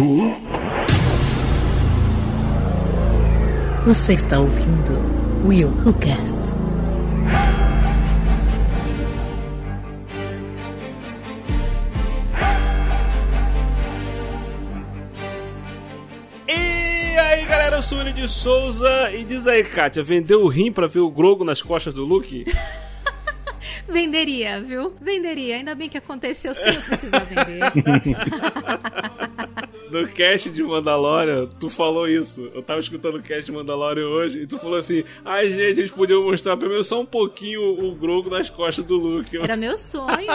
Who? Você está ouvindo Will Who Cast. E aí galera, eu sou o Willi de Souza e diz aí, Kátia, vendeu o rim pra ver o Grogo nas costas do Luke? Venderia, viu? Venderia. Ainda bem que aconteceu sem eu precisar vender. No cast de Mandalorian, tu falou isso. Eu tava escutando o cast de Mandalorian hoje e tu falou assim: ai gente, eles podiam mostrar pelo menos só um pouquinho o Grogo nas costas do Luke. Era meu sonho.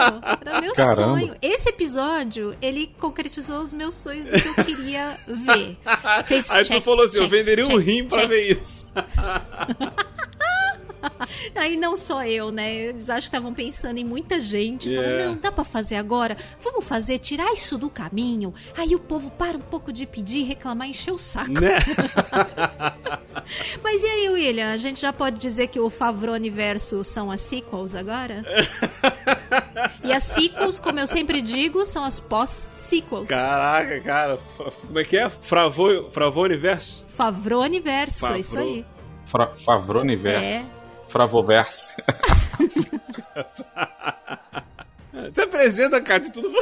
Era meu Caramba. sonho. Esse episódio, ele concretizou os meus sonhos do que eu queria ver. Fez Aí check, tu falou assim: eu check, venderia um check, rim pra ver isso. Aí não só eu, né? Eles acho que estavam pensando em muita gente. Yeah. Falando, não, dá pra fazer agora? Vamos fazer, tirar isso do caminho. Aí o povo para um pouco de pedir, reclamar, encher o saco. né? Mas e aí, William? A gente já pode dizer que o Favreau Universo são as sequels agora? e as sequels, como eu sempre digo, são as pós-sequels. Caraca, cara. Como é que é? Fravô, Fravô Universo? Favreau Universo, Favreau. é isso aí. Fra Favroniverso. É. Fravoverso. Você apresenta, Kátia, tudo.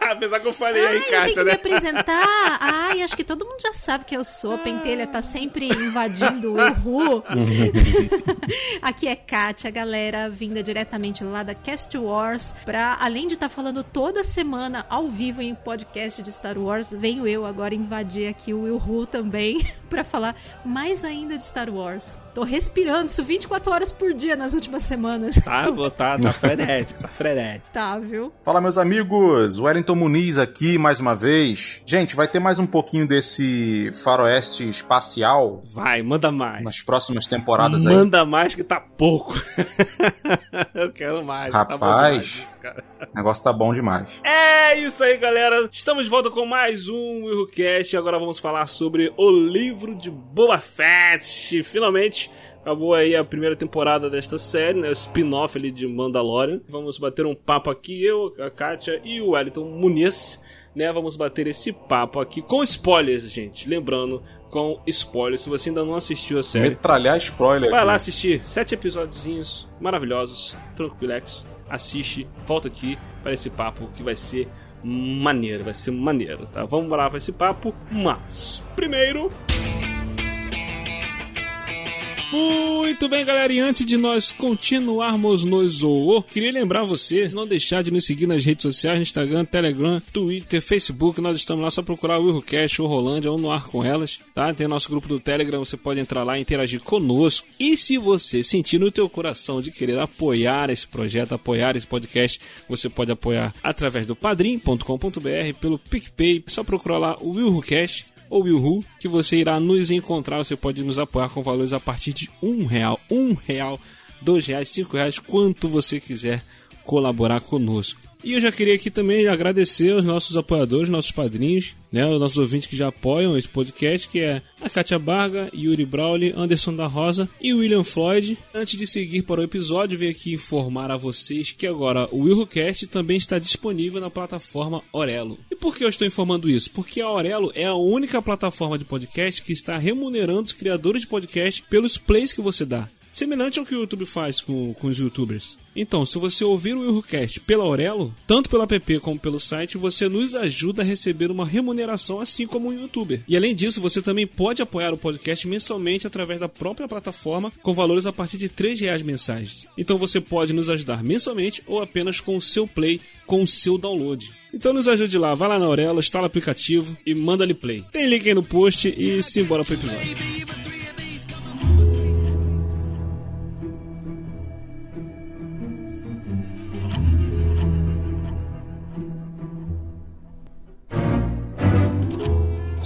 Apesar que eu falei aí, Ai, eu tenho Kátia, que me né? apresentar. Ai, acho que todo mundo já sabe que eu sou. A Pentelha tá sempre invadindo o Ru. Aqui é Kátia, galera, vinda diretamente lá da Cast Wars. Pra, além de estar falando toda semana ao vivo em podcast de Star Wars, venho eu agora invadir aqui o Will Ru também pra falar mais ainda de Star Wars. Tô respirando isso 24 horas por dia nas últimas semanas. Tá, vou- tá, tá frenético, tá frenético. Tá, viu? Fala, meus amigos. Wellington Muniz aqui mais uma vez. Gente, vai ter mais um pouquinho desse faroeste espacial Vai, manda mais. nas próximas temporadas aí. Manda mais que tá pouco. eu quero mais. tá Rapaz. demais. O negócio tá bom demais. É isso aí, galera. Estamos de volta com mais um WilhoCast. Agora vamos falar sobre o livro de Boba Fett. Finalmente. Acabou aí a primeira temporada desta série, né? O spin-off ali de Mandalorian. Vamos bater um papo aqui, eu, a Kátia e o Wellington Muniz, né? Vamos bater esse papo aqui com spoilers, gente. Lembrando, com spoilers. Se você ainda não assistiu a série, Metralhar spoiler. Vai aqui. lá assistir sete episódiozinhos maravilhosos, tranquilex. Assiste, volta aqui para esse papo que vai ser maneiro, vai ser maneiro, tá? Vamos lá para esse papo, mas primeiro. Muito bem, galera, e antes de nós continuarmos no Zoô, queria lembrar você de não deixar de nos seguir nas redes sociais, Instagram, Telegram, Twitter, Facebook, nós estamos lá, só procurar o Willcast ou Rolândia ou no ar com elas, tá? Tem nosso grupo do Telegram, você pode entrar lá e interagir conosco. E se você sentir no teu coração de querer apoiar esse projeto, apoiar esse podcast, você pode apoiar através do padrim.com.br, pelo PicPay, só procurar lá o Willcast ou Wilhu, que você irá nos encontrar. Você pode nos apoiar com valores a partir de um real, um real, dois reais, cinco reais, quanto você quiser colaborar conosco. E eu já queria aqui também agradecer aos nossos apoiadores, nossos padrinhos, né, os nossos ouvintes que já apoiam esse podcast, que é a Kátia Barga, Yuri Brawley, Anderson da Rosa e William Floyd. Antes de seguir para o episódio, venho aqui informar a vocês que agora o WilhoCast também está disponível na plataforma Orelo. E por que eu estou informando isso? Porque a Orelo é a única plataforma de podcast que está remunerando os criadores de podcast pelos plays que você dá. Semelhante ao que o YouTube faz com, com os youtubers. Então, se você ouvir o Willcast pela Aurelo, tanto pelo app como pelo site, você nos ajuda a receber uma remuneração assim como um youtuber. E além disso, você também pode apoiar o podcast mensalmente através da própria plataforma, com valores a partir de 3 reais mensais. Então você pode nos ajudar mensalmente ou apenas com o seu play, com o seu download. Então nos ajude lá, vai lá na Aurelo, instala o aplicativo e manda ali play. Tem link aí no post e simbora pro episódio.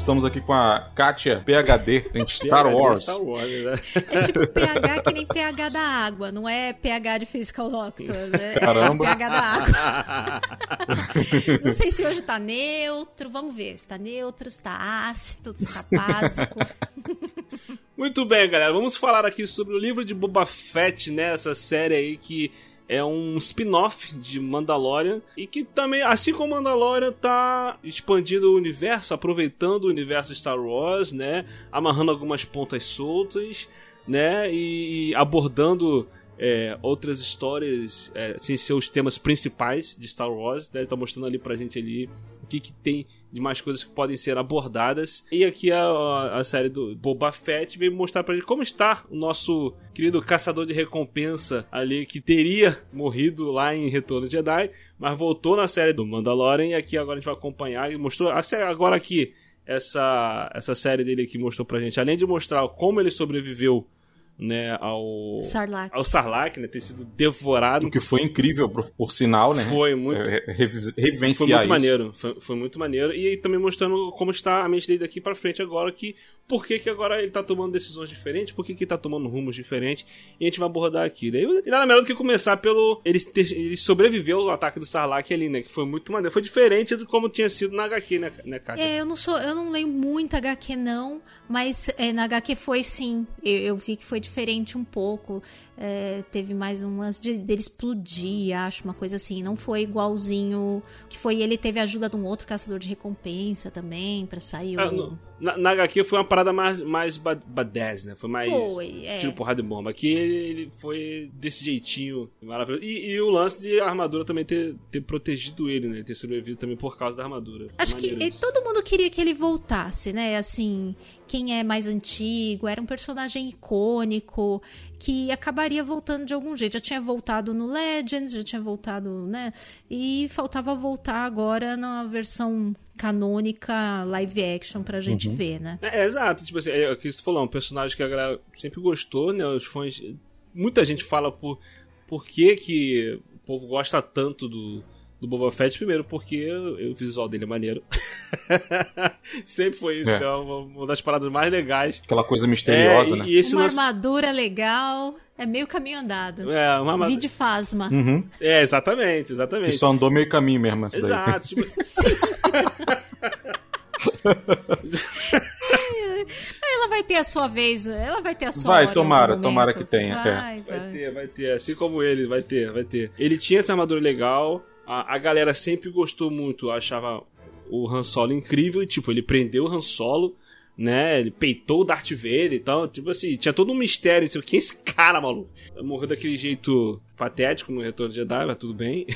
Estamos aqui com a Kátia PHD em Star Wars. Star Wars, né? É tipo pH que nem pH da água, não é pH de Physical Doctor, né? Caramba. É pH da água. Não sei se hoje tá neutro, vamos ver se tá neutro, se tá ácido, se tá básico. Muito bem, galera. Vamos falar aqui sobre o livro de Boba Fett, né? Essa série aí que é um spin-off de Mandalorian e que também, assim como Mandalorian, tá expandindo o universo, aproveitando o universo Star Wars, né? Amarrando algumas pontas soltas, né? E abordando é, outras histórias é, sem ser os temas principais de Star Wars. Né? Ele tá mostrando ali pra gente ali o que, que tem de mais coisas que podem ser abordadas. E aqui a, a série do Boba Fett veio mostrar pra gente como está o nosso querido caçador de recompensa ali, que teria morrido lá em Retorno de Jedi, mas voltou na série do Mandalorian e aqui agora a gente vai acompanhar e mostrou agora aqui essa essa série dele que mostrou pra gente, além de mostrar como ele sobreviveu né, ao Sarlacc. ao Sarlacc, né, ter sido devorado. O que foi incrível, por, por sinal, né? Foi muito, É, revivenciar foi muito isso. maneiro, foi, foi muito maneiro e também mostrando como está a mente dele daqui pra frente agora que por que, que agora ele tá tomando decisões diferentes, por que, que ele tá tomando rumos diferentes, e a gente vai abordar aqui. Daí, e nada melhor do que começar pelo. Ele, ter- ele sobreviveu ao ataque do Sarlacc ali, né? Que foi muito maneiro. Foi diferente do como tinha sido na HQ, né, né Kátia? É, eu não sou, eu não leio muito HQ não, mas é, na HQ foi sim. Eu, eu vi que foi diferente um pouco. É, teve mais um lance de, dele explodir, acho, uma coisa assim. Não foi igualzinho que foi. Ele teve a ajuda de um outro caçador de recompensa também pra sair Ah, o. no- na, na HQ foi uma parada mais, mais ba- badass, né? Foi mais. Foi, é. Tiro, porrada de bomba. Aqui ele, foi desse jeitinho maravilhoso. E, e o lance de a armadura também ter, ter protegido ele, né? Ter sobrevivido também por causa da armadura. Acho que Maneiro todo mundo queria que ele voltasse, né? Assim, quem é mais antigo, era um personagem icônico que acabaria voltando de algum jeito. Já tinha voltado no Legends, já tinha voltado, né? E faltava voltar agora na versão canônica live action pra gente ver, né? É, é, exato, tipo assim, é o que você falou, é um personagem que a galera sempre gostou, né? Os fãs. Muita gente fala por, por que, que o povo gosta tanto do, do Boba Fett. Primeiro, porque o visual dele é maneiro. sempre foi isso, É. né? Uma, uma das paradas mais legais. Aquela coisa misteriosa, é, né? e, e esse Uma armadura legal, é meio caminho andado. É, uma Vide Fasma. Uhum. É, exatamente, Que exatamente. só andou meio caminho mesmo essa daí. Exato, tipo, Ela vai ter a sua vez, ela vai ter a sua Vai, tomara, tomara que tenha, é. Vai, Vai vai. ter, vai ter. Assim como ele, vai ter, vai ter. Ele tinha essa armadura legal. A, a galera sempre gostou muito, achava o Han Solo incrível. E, tipo, ele prendeu o Han Solo, né? Ele peitou o Darth Vader e tal. Tipo assim, tinha todo um mistério. Tipo, quem é esse cara, maluco? Morreu daquele jeito patético no Retorno de Jedi, mas tudo bem.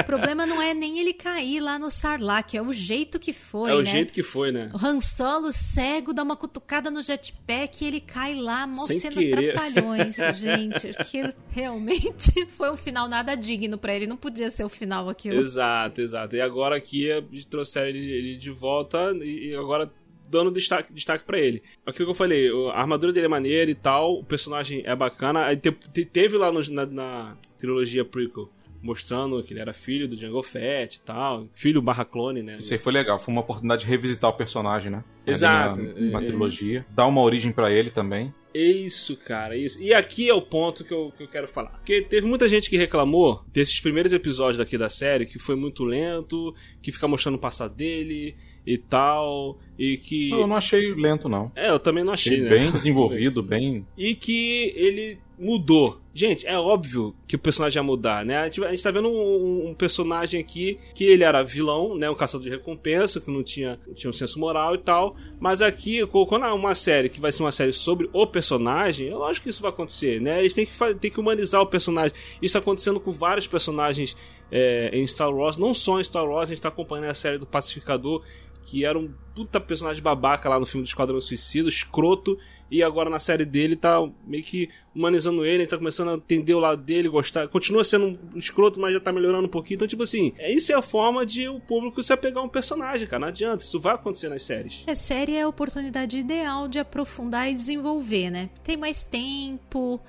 O problema não é nem ele cair lá no Sarlacc, é o jeito que foi, é o né? jeito que foi, né? O Han Solo cego dá uma cutucada no jetpack e ele cai lá, mó cena querer. trapalhões, gente. Aquilo realmente foi um final nada digno pra ele, não podia ser o final aquilo. Exato, exato. E agora aqui eles trouxeram ele, ele de volta e agora dando destaque, destaque para ele. Aquilo que eu falei, a armadura dele é maneira e tal, o personagem é bacana. Aí te- te- teve lá no- na, na trilogia prequel mostrando que ele era filho do Jango Fett e tal, filho barra clone, né? Isso aí foi legal, foi uma oportunidade de revisitar o personagem, né? Ali Exato. Na, na É, é. trilogia. Dar uma origem pra ele também. Isso, cara, isso. E aqui é o ponto que eu, que eu quero falar. Porque teve muita gente que reclamou desses primeiros episódios daqui da série que foi muito lento, que fica mostrando o passado dele e tal, e que. Eu não achei lento, não. É, eu também não achei, Achei né? bem desenvolvido, bem. E que ele mudou. Gente, é óbvio que o personagem ia mudar, né? A gente, a gente tá vendo um, um personagem aqui que ele era vilão, né? Um caçador de recompensa, que não tinha, não tinha um senso moral e tal. Mas aqui, quando é uma série que vai ser uma série sobre o personagem, eu acho que isso vai acontecer, né? Eles têm que, têm que humanizar o personagem. Isso tá acontecendo com vários personagens é, em Star Wars, não só em Star Wars, a gente tá acompanhando a série do Pacificador, que era um puta personagem babaca lá no filme do Esquadrão Suicida, escroto, e agora na série dele tá meio que humanizando ele, ele tá começando a entender o lado dele, gostar. Continua sendo um escroto, mas já tá melhorando um pouquinho. Então, tipo assim, é- isso é a forma de o público se apegar a um personagem, cara. Não adianta, isso vai acontecer nas séries. A série é a oportunidade ideal de aprofundar e desenvolver, né? Tem mais tempo,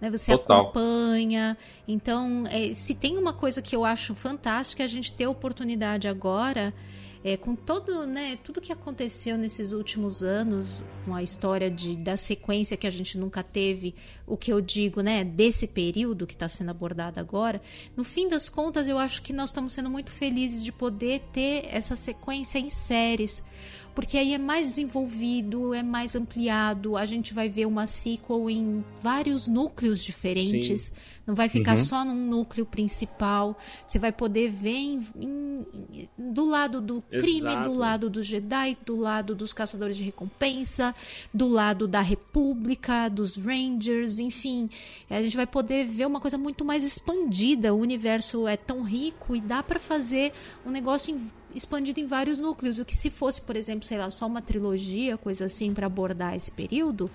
né? Você Total. acompanha. Então, é, se tem uma coisa que eu acho fantástica, é a gente ter a oportunidade agora, é, com todo, né, tudo que aconteceu nesses últimos anos, com a história de, da sequência que a gente nunca teve, o que eu digo, né, desse período que está sendo abordado agora, no fim das contas, eu acho que nós estamos sendo muito felizes de poder ter essa sequência em séries porque aí é mais desenvolvido, é mais ampliado, a gente vai ver uma sequel em vários núcleos diferentes, Não vai ficar uhum. só num núcleo principal. Você vai poder ver em, em, do lado do crime, Exato. do lado do Jedi, do lado dos caçadores de recompensa, do lado da República, dos Rangers, enfim. A gente vai poder ver uma coisa muito mais expandida. O universo é tão rico e dá para fazer um negócio em expandido em vários núcleos. O que se fosse, por exemplo, sei lá, só uma trilogia, coisa assim, para abordar esse período,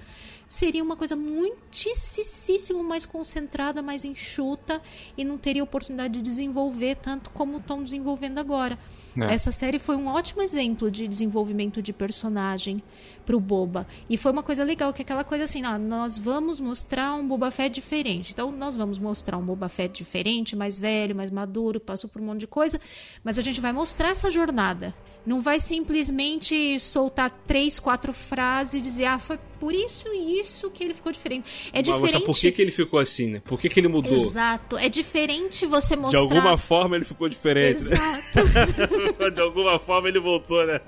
seria uma coisa muitíssimo mais concentrada, mais enxuta e não teria oportunidade de desenvolver tanto como estão desenvolvendo agora. É. Essa série foi um ótimo exemplo de desenvolvimento de personagem pro Boba. E foi uma coisa legal, que é aquela coisa assim, ó, nós vamos mostrar um Boba Fett diferente. Então, nós vamos mostrar um Boba Fett diferente, mais velho, mais maduro, passou por um monte de coisa, mas a gente vai mostrar essa jornada. Não vai simplesmente soltar três, quatro frases e dizer, ah, foi por isso e isso que ele ficou diferente. É Mas diferente. por que, que ele ficou assim, né? Por que, que ele mudou? Exato. É diferente você mostrar. De alguma forma ele ficou diferente. Né? Exato. Né? De alguma forma ele voltou, né?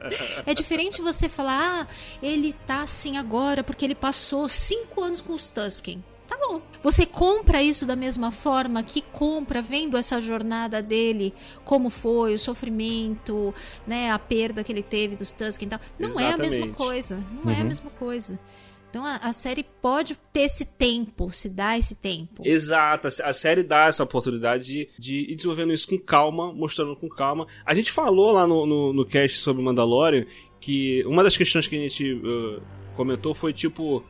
É diferente você falar, ah, ele tá assim agora porque ele passou cinco anos com os Tusken tá bom. Você compra isso da mesma forma que compra vendo essa jornada dele, como foi, o sofrimento, né, a perda que ele teve dos Tusken e tal. Não Exatamente. é a mesma coisa. Não uhum. é a uhum. mesma coisa. Então a, a, série pode ter esse tempo, se dá esse tempo. Exato, a série dá essa oportunidade de, de ir desenvolvendo isso com calma, mostrando com calma. A gente falou lá no, no, no cast sobre Mandalorian que uma das questões que a gente uh, comentou foi tipo,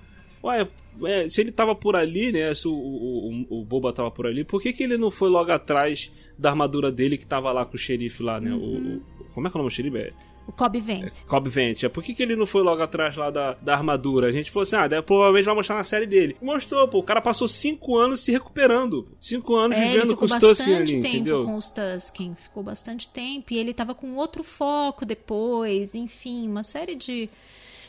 ué, é, se ele tava por ali, né? Se o, o, o, Boba tava por ali, por que, que ele não foi logo atrás da armadura dele que tava lá com o xerife lá, né? Uhum. O, como é que é o nome do xerife? É... O Cobb Vent. É, Cobb Vent. É, por que, que ele não foi logo atrás lá da, da armadura? A gente falou assim, ah, deve, provavelmente vai mostrar na série dele. Mostrou, pô. O cara passou cinco anos se recuperando. Cinco anos é, vivendo com os Tusken ali, tempo entendeu? com os Tusken. Ficou bastante tempo. E ele tava com outro foco depois. Enfim, uma série de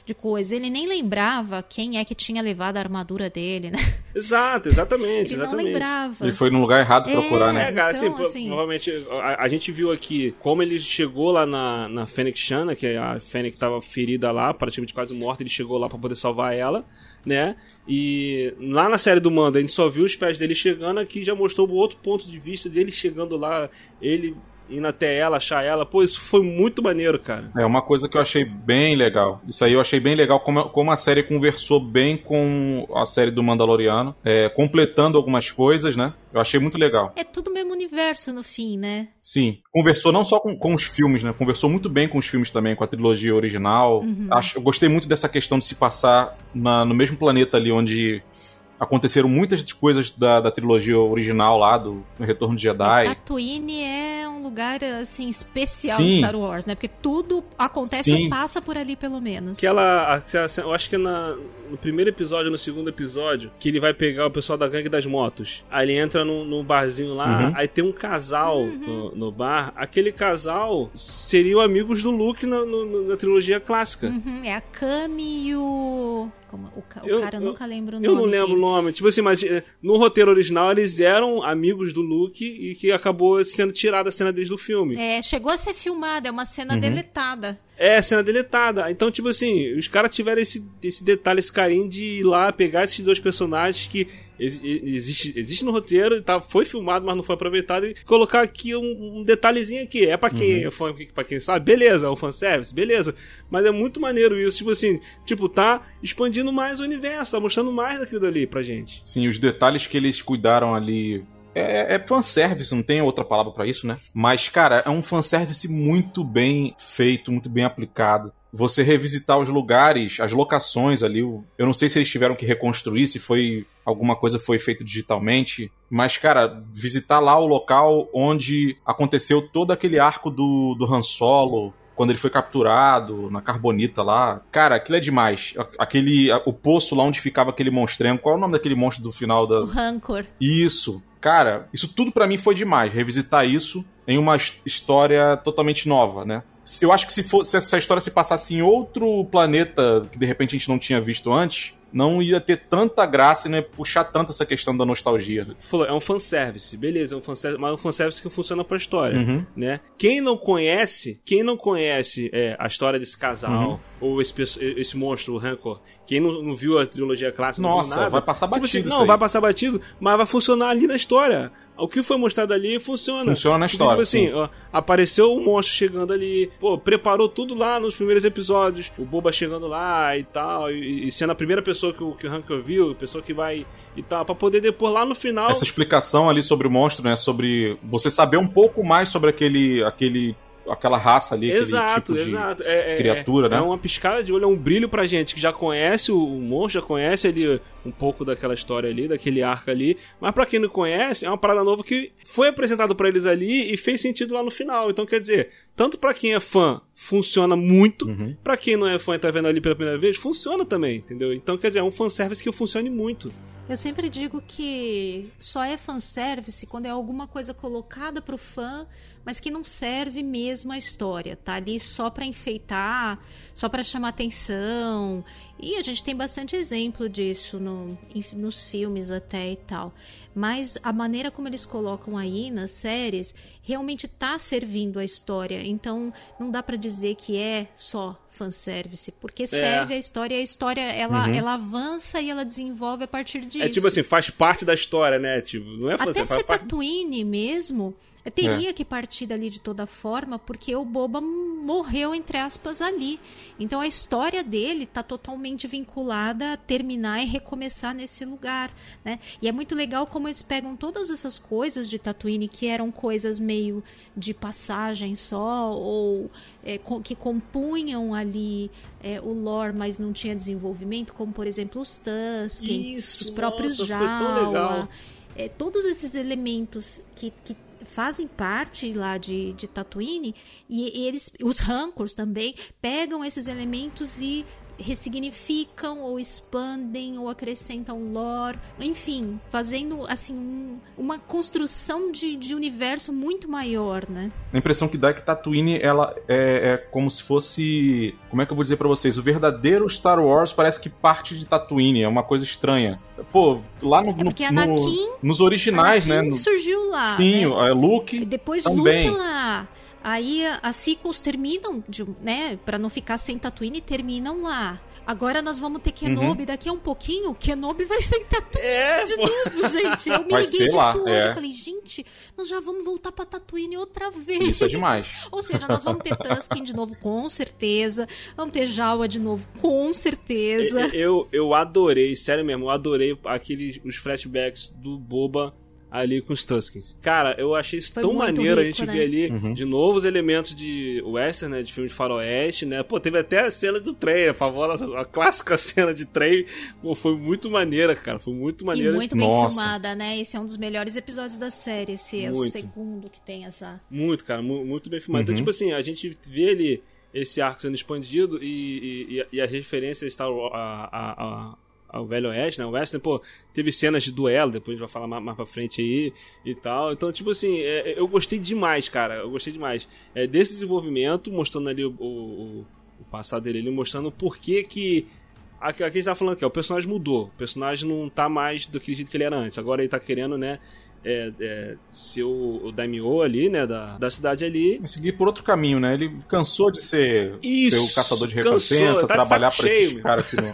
de coisas. Ele nem lembrava quem é que tinha levado a armadura dele, né? Exato, exatamente. Ele exatamente. não lembrava. Ele foi no lugar errado procurar, né? É, cara, assim, então, assim, provavelmente a, a, gente viu aqui como ele chegou lá na, na Fênix Shana, que a Fênix estava ferida lá, praticamente quase morta, ele chegou lá para poder salvar ela né? E lá na série do Manda a gente só viu os pés dele chegando, aqui já mostrou o outro ponto de vista dele chegando lá, ele indo até ela, achar ela. Pô, isso foi muito maneiro, cara. É uma coisa que eu achei bem legal. Isso aí eu achei bem legal como, como a série conversou bem com a série do Mandaloriano, é, completando algumas coisas, né? Eu achei muito legal. É tudo o mesmo universo no fim, né? Sim. Conversou não só com, com os filmes, né? Conversou muito bem com os filmes também, com a trilogia original. Uhum. Acho, eu gostei muito dessa questão de se passar na, no mesmo planeta ali onde aconteceram muitas coisas da, da trilogia original lá, do Retorno de Jedi. Tatooine é lugar, assim, especial Sim. de Star Wars, né? Porque tudo acontece Sim. ou passa por ali, pelo menos. Que ela, eu acho que na, no primeiro episódio, no segundo episódio, que ele vai pegar o pessoal da gangue das motos. Aí ele entra num, num barzinho lá, uhum. aí tem um casal uhum. no, no, bar. Aquele casal seriam amigos do Luke na, no, na trilogia clássica. Uhum. É a Kami e o... Como, o, o eu, cara, eu nunca lembro o nome. Eu não lembro dele. o nome. Tipo assim, mas eh, no roteiro original eles eram amigos do Luke e que acabou sendo tirada a cena deles do filme. É, chegou a ser filmada, é uma cena uhum. deletada. É, cena deletada. Então, tipo assim, os caras tiveram esse, esse detalhe, esse carinho de ir lá pegar esses dois personagens que existe, existe no roteiro, tá, foi filmado, mas não foi aproveitado, e colocar aqui um, um detalhezinho aqui. É pra quem uhum. é fã, pra quem sabe, beleza, é um fanservice, beleza. Mas é muito maneiro isso, tipo assim, tipo, tá expandindo mais o universo, tá mostrando mais daquilo dali pra gente. Sim, os detalhes que eles cuidaram ali é, é fanservice, não tem outra palavra para isso, né? Mas, cara, é um fanservice muito bem feito, muito bem aplicado. Você revisitar os lugares, as locações ali. Eu não sei se eles tiveram que reconstruir, se foi alguma coisa foi feita digitalmente. Mas, cara, visitar lá o local onde aconteceu todo aquele arco do, do Han Solo, quando ele foi capturado na Carbonita lá. Cara, aquilo é demais. Aquele. O poço lá onde ficava aquele monstrengo. Qual é o nome daquele monstro do final da. O Rancor. Isso. Cara, isso tudo para mim foi demais. Revisitar isso em uma história totalmente nova, né? Eu acho que se, for, se essa história se passasse em outro planeta que de repente a gente não tinha visto antes, não ia ter tanta graça e não ia puxar tanto essa questão da nostalgia. Você falou, é um fanservice, beleza, é um fanservice, mas é um fanservice que funciona pra história, Uhum. né? Quem não conhece, quem não conhece é, a história desse casal, Uhum. ou esse, esse monstro, o Rancor, quem não, não viu a trilogia clássica, não Nossa, viu nada, vai passar tipo batido assim, isso Não, vai passar batido, mas vai funcionar ali na história. O que foi mostrado ali funciona. Funciona na Porque, história, Tipo assim, sim. ó, apareceu o monstro chegando ali, pô, preparou tudo lá nos primeiros episódios, o Boba chegando lá e tal, e, e sendo a primeira pessoa que o, que o Rancor viu, a pessoa que vai e tal, pra poder depois lá no final. Essa explicação ali sobre o monstro, né? Sobre você saber um pouco mais sobre aquele, aquele, aquela raça ali, Exato, aquele tipo de exato. É, é- criatura, é, né? É uma piscada de olho, é um brilho pra gente que já conhece o, o monstro, já conhece ali um pouco daquela história ali, daquele arco ali. Mas pra quem não conhece, é uma parada nova que foi apresentado pra eles ali e fez sentido lá no final. Então quer dizer, tanto pra quem é fã, funciona muito. Uhum. Pra quem não é fã e tá vendo ali pela primeira vez, funciona também, entendeu? Então quer dizer, é um fanservice que funcione muito. Eu sempre digo que só é fanservice quando é alguma coisa colocada pro fã, mas que não serve mesmo a história. Tá ali só pra enfeitar, só pra chamar atenção. E a gente tem bastante exemplo disso no, nos filmes até e tal. Mas a maneira como eles colocam aí nas séries realmente tá servindo a história. Então não dá pra dizer que é só fanservice, porque serve a história e a história ela, ela avança e ela desenvolve a partir disso. É tipo assim, faz parte da história, né? Tipo, não é Até fanservice, faz ser parte Tatooine mesmo, teria que partir dali de toda forma, porque o Boba morreu, entre aspas, ali. Então a história dele tá totalmente vinculada a terminar e recomeçar nesse lugar, né? E é muito legal como eles pegam todas essas coisas de Tatooine, que eram coisas meio de passagem só, ou é, que compunham ali é, o lore, mas não tinha desenvolvimento, como por exemplo os Tusken, os próprios nossa. Jawa, é, todos esses elementos que, que fazem parte lá de, de Tatooine e, e eles, os Rancors também pegam esses elementos e ressignificam ou expandem ou acrescentam lore, enfim, fazendo assim um- uma construção de, de universo muito maior, né? A impressão que dá é que Tatooine ela é, é como se fosse. Como é que eu vou dizer pra vocês? O verdadeiro Star Wars parece que parte de Tatooine, é uma coisa estranha. Pô, lá no, no- porque no- Anakin- nos originais, Anakin né? no- surgiu lá, Sim, né? é, Luke. E depois também. Luke lá. Aí as sequels terminam, de, né? Pra não ficar sem Tatooine, terminam lá. Agora nós vamos ter Kenobi Uhum. daqui a um pouquinho. Kenobi vai ser em Tatooine É, de pô. novo, gente. Eu me Vai liguei disso lá, hoje. é. Eu falei, gente, nós já vamos voltar pra Tatooine outra vez. Isso é demais. Ou seja, nós vamos ter Tusken de novo, com certeza. Vamos ter Jawa de novo, com certeza. Eu, eu adorei, sério mesmo, eu adorei aqueles, os flashbacks do Boba ali com os Tuskens. Cara, eu achei isso Foi tão muito maneiro a rico, gente né? ver ali Uhum. de novo os elementos de western, né, de filme de faroeste, né? Pô, teve até a cena do trem, a famosa, a clássica cena de trem. Pô, foi muito maneira, cara, foi muito E maneira. muito bem Nossa. filmada, né? Esse é um dos melhores episódios da série. Esse é o Muito. segundo que tem essa. Muito, cara, mu- muito bem filmado. Então, Uhum. tipo assim, a gente vê ali esse arco sendo expandido e, e, e as referências Star Wars, a, a, a- ao Velho Oeste, né? O Western, pô, teve cenas de duelo, depois a gente vai falar mais, mais pra frente aí e tal. Então, tipo assim, é, é, eu gostei demais, cara. Eu gostei demais. É, desse desenvolvimento, mostrando ali o, o, o passado dele, mostrando o porquê que. Aqui, a gente tá falando que o personagem mudou. O personagem não tá mais do que que ele era antes. Agora ele tá querendo, né? É, é, ser o, o Daimyo ali, né? Da, da cidade ali. Vai seguir por outro caminho, né? Ele cansou de ser, Isso, ser o caçador de cansou, recompensa, tá trabalhar pra esses cheio, caras que não,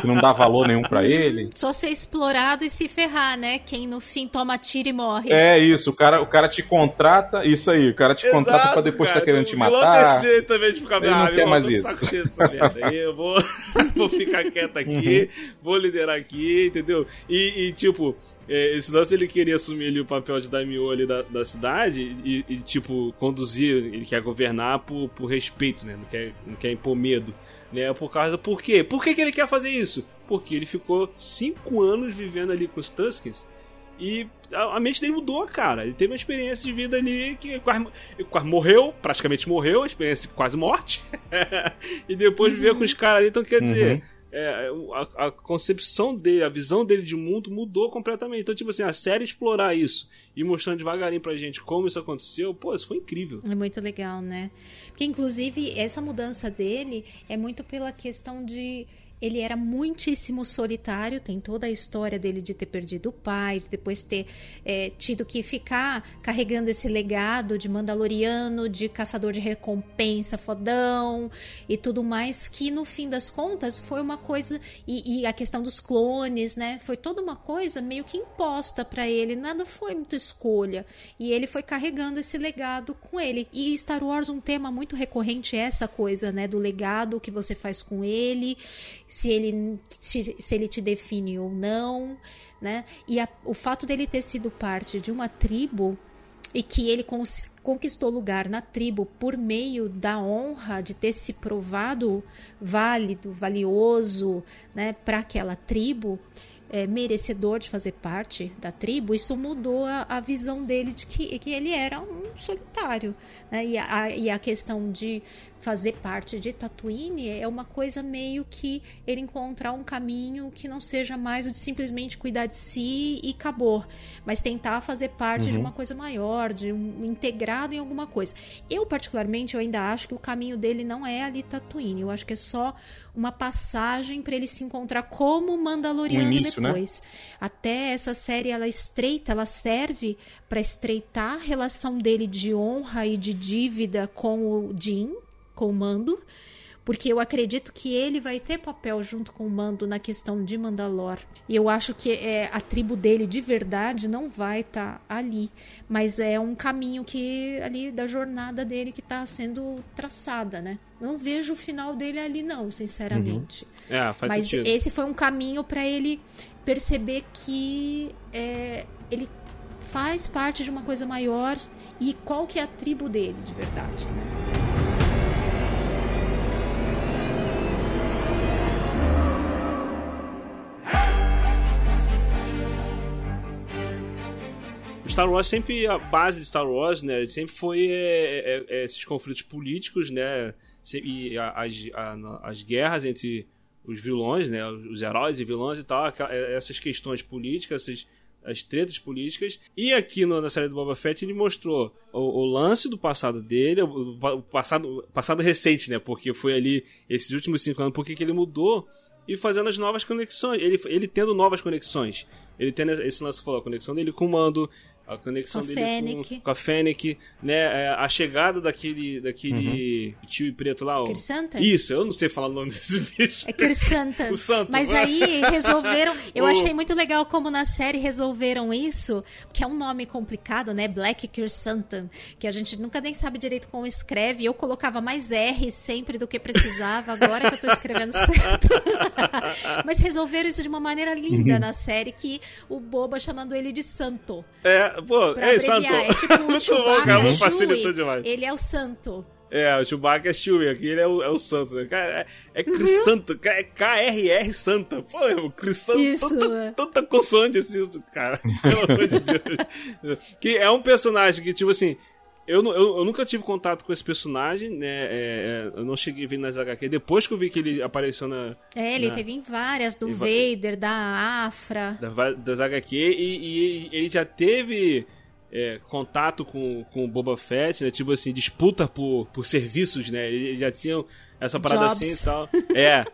que não dá valor nenhum pra ele. Só ser explorado e se ferrar, né? Quem no fim toma tiro e morre. É isso, o cara, o cara te contrata, isso aí, o cara te contrata Exato, pra depois cara. tá querendo te matar. desse também de ficar Ele não ah, quer mais isso. saco cheio dessa merda aí, eu vou, vou ficar quieto aqui, Uhum. vou liderar aqui, entendeu? E, e, tipo, é, esse lance ele queria assumir ali o papel de daimyo ali da, da cidade e, e, tipo, conduzir, ele quer governar por, por respeito, né? Não quer, não quer impor medo. Né, por causa. Por quê? Por que, que ele quer fazer isso? Porque ele ficou cinco anos vivendo ali com os Tuskens e a, mente dele mudou, cara. Ele teve uma experiência de vida ali que quase, quase morreu, praticamente morreu, experiência de quase morte. e depois viveu com os caras ali. Então, quer dizer, Uhum. É, a, a concepção dele, a visão dele de mundo mudou completamente. Então, tipo assim, a série explorar isso e mostrando devagarinho pra gente como isso aconteceu, pô, isso foi incrível. É muito legal, né? Porque, inclusive, essa mudança dele é muito pela questão de ele era muitíssimo solitário, tem toda a história dele de ter perdido o pai, de depois ter é, tido que ficar carregando esse legado de Mandaloriano, de caçador de recompensa fodão e tudo mais, que no fim das contas foi uma coisa. E, e a questão dos clones, né? Foi toda uma coisa meio que imposta para ele, nada foi muito escolha. E ele foi carregando esse legado com ele. E Star Wars, um tema muito recorrente é essa coisa, né? Do legado que você faz com ele se ele, se, se ele te define ou não, né? E a, o fato dele ter sido parte de uma tribo e que ele conquistou lugar na tribo por meio da honra de ter se provado válido, valioso, né, para aquela tribo, é, merecedor de fazer parte da tribo, isso mudou a, a visão dele de que, que ele era um solitário. Né? E, a, e a questão de fazer parte de Tatooine é uma coisa meio que ele encontrar um caminho que não seja mais o de simplesmente cuidar de si e acabou, mas tentar fazer parte uhum. de uma coisa maior, de um integrado em alguma coisa. Eu particularmente eu ainda acho que o caminho dele não é ali Tatooine, eu acho que é só uma passagem para ele se encontrar como Mandaloriano um início, né? depois. Né? Até essa série ela estreita, ela serve para estreitar a relação dele de honra e de dívida com o Jin, com o Mando, porque eu acredito que ele vai ter papel junto com o Mando na questão de Mandalor. E eu acho que é, a tribo dele de verdade não vai estar tá ali, mas é um caminho que ali da jornada dele que está sendo traçada, né? Não vejo o final dele ali não, sinceramente. Uhum. É, faz mas sentido. esse foi um caminho para ele perceber que é, ele faz parte de uma coisa maior e qual que é a tribo dele de verdade, né? Star Wars sempre, a base de Star Wars, né, sempre foi é, é, é esses conflitos políticos, né, e as, as guerras entre os vilões, né, os heróis e vilões e tal, é, essas questões políticas, essas, as tretas políticas. E aqui no, na série do Boba Fett ele mostrou o, o lance do passado dele, o, o, passado, passado recente, né, porque foi ali esses últimos cinco anos, porque que ele mudou e fazendo as novas conexões, ele, ele tendo novas conexões. Ele tendo esse lance que falou, a conexão dele com o Mando, a conexão com dele com, com, a Fennec, né? É, a chegada daquele, daquele uhum. tio preto lá. Isso, eu não sei falar o nome desse bicho. É Kirsanta. o santo. Mas aí resolveram. Eu o... achei muito legal como na série resolveram isso, que é um nome complicado, né? Black Kirsantan, que a gente nunca nem sabe direito como escreve. Eu colocava mais R sempre do que precisava, agora que eu tô escrevendo certo. Mas resolveram isso de uma maneira linda na série, que o Boba chamando ele de Santo. É, pô, pra é santo. É tipo o Chewbacca bom, facilitou demais. Ele é o santo. É, o Chewbacca é Chewie, aqui ele é o, é o santo, né? É, é Chris uhum. Santo, é KRR Santa. Pô, é o Chris Santo, Isso, tanta, é. tanta consoante assim, cara. Pelo amor de Deus. Que é um personagem que, tipo assim, eu, eu, eu, nunca tive contato com esse personagem, né? É, é, eu não cheguei a ver nas HQ. Depois que eu vi que ele apareceu na. É, ele na, teve em várias, do Vader, da Afra. Da, das HQ, e, e, ele já teve é, contato com, com o Boba Fett, né? Tipo assim, disputa por, por serviços, né? Eles já tinham essa parada Jobs. assim e tal. É.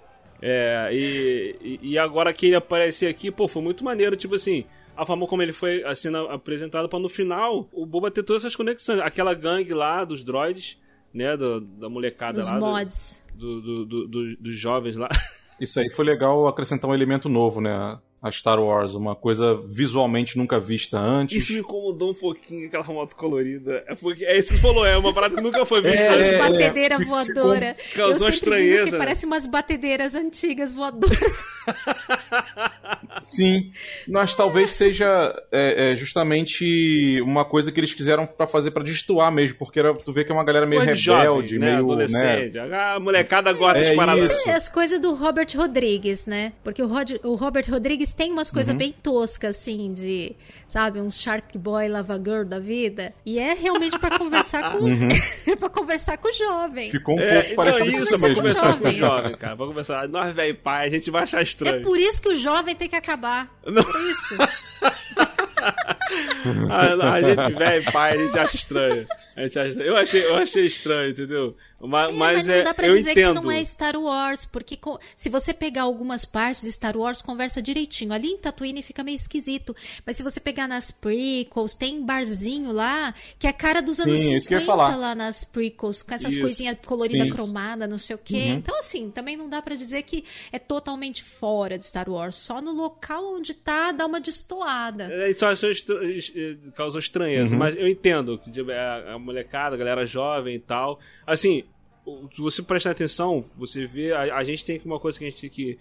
é e, e agora que ele aparecer aqui, pô, foi muito maneiro, tipo assim a forma como ele foi assim, apresentado para no final o Boba ter todas essas conexões. Aquela gangue lá dos droids, né? Do, da molecada Os lá. mods. Do, do, do, do, dos jovens lá. Isso aí foi legal acrescentar um elemento novo, né? a Star Wars, uma coisa visualmente nunca vista antes. Isso me incomodou um pouquinho, aquela moto colorida. É, porque, é isso que falou, é uma parada que nunca foi vista é, antes. É, batedeira é, voadora. Ficou, causou Eu estranheza. Digo que parece umas batedeiras antigas voadoras. Sim, mas talvez seja é, é, justamente uma coisa que eles quiseram para fazer para destoar mesmo, porque era, tu vê que é uma galera meio rebelde, jovem, né? meio. Adolescente. Né? A molecada gosta de paradas. É, as coisas do Robert Rodrigues, né? Porque o, Rod, o Robert Rodrigues tem umas coisas uhum. bem toscas, assim, de, sabe, uns Shark Boy Lava Girl da vida. E é realmente para conversar com. Uhum. para conversar com o jovem. Ficou um é, pouco parecendo isso, é pra conversar com o jovem, cara. Pra conversar. Nós, velho pai, a gente vai achar estranho. É por isso que o jovem tem que acabar. Não. Por isso. a, a, gente velho pai, a gente acha estranho. A gente acha. Eu, achei, eu achei estranho, entendeu? Mas, É, mas não é, dá pra eu dizer entendo. que não é Star Wars, porque se você pegar algumas partes de Star Wars, conversa direitinho. Ali em Tatooine fica meio esquisito. Mas se você pegar nas prequels, tem barzinho lá, que é a cara dos anos Sim, isso que eu 50 ia falar. lá nas prequels, com essas Isso, coisinhas coloridas sim. cromada, não sei o quê. Uhum. Então, assim, também não dá pra dizer que é totalmente fora de Star Wars. Só no local onde tá, dá uma destoada. É, Só estra- eh, causou estranheza, mas eu entendo que tipo, é a, a molecada, a galera jovem e tal. Assim, se você prestar atenção, você vê. A, a gente tem que uma coisa que a gente tem que.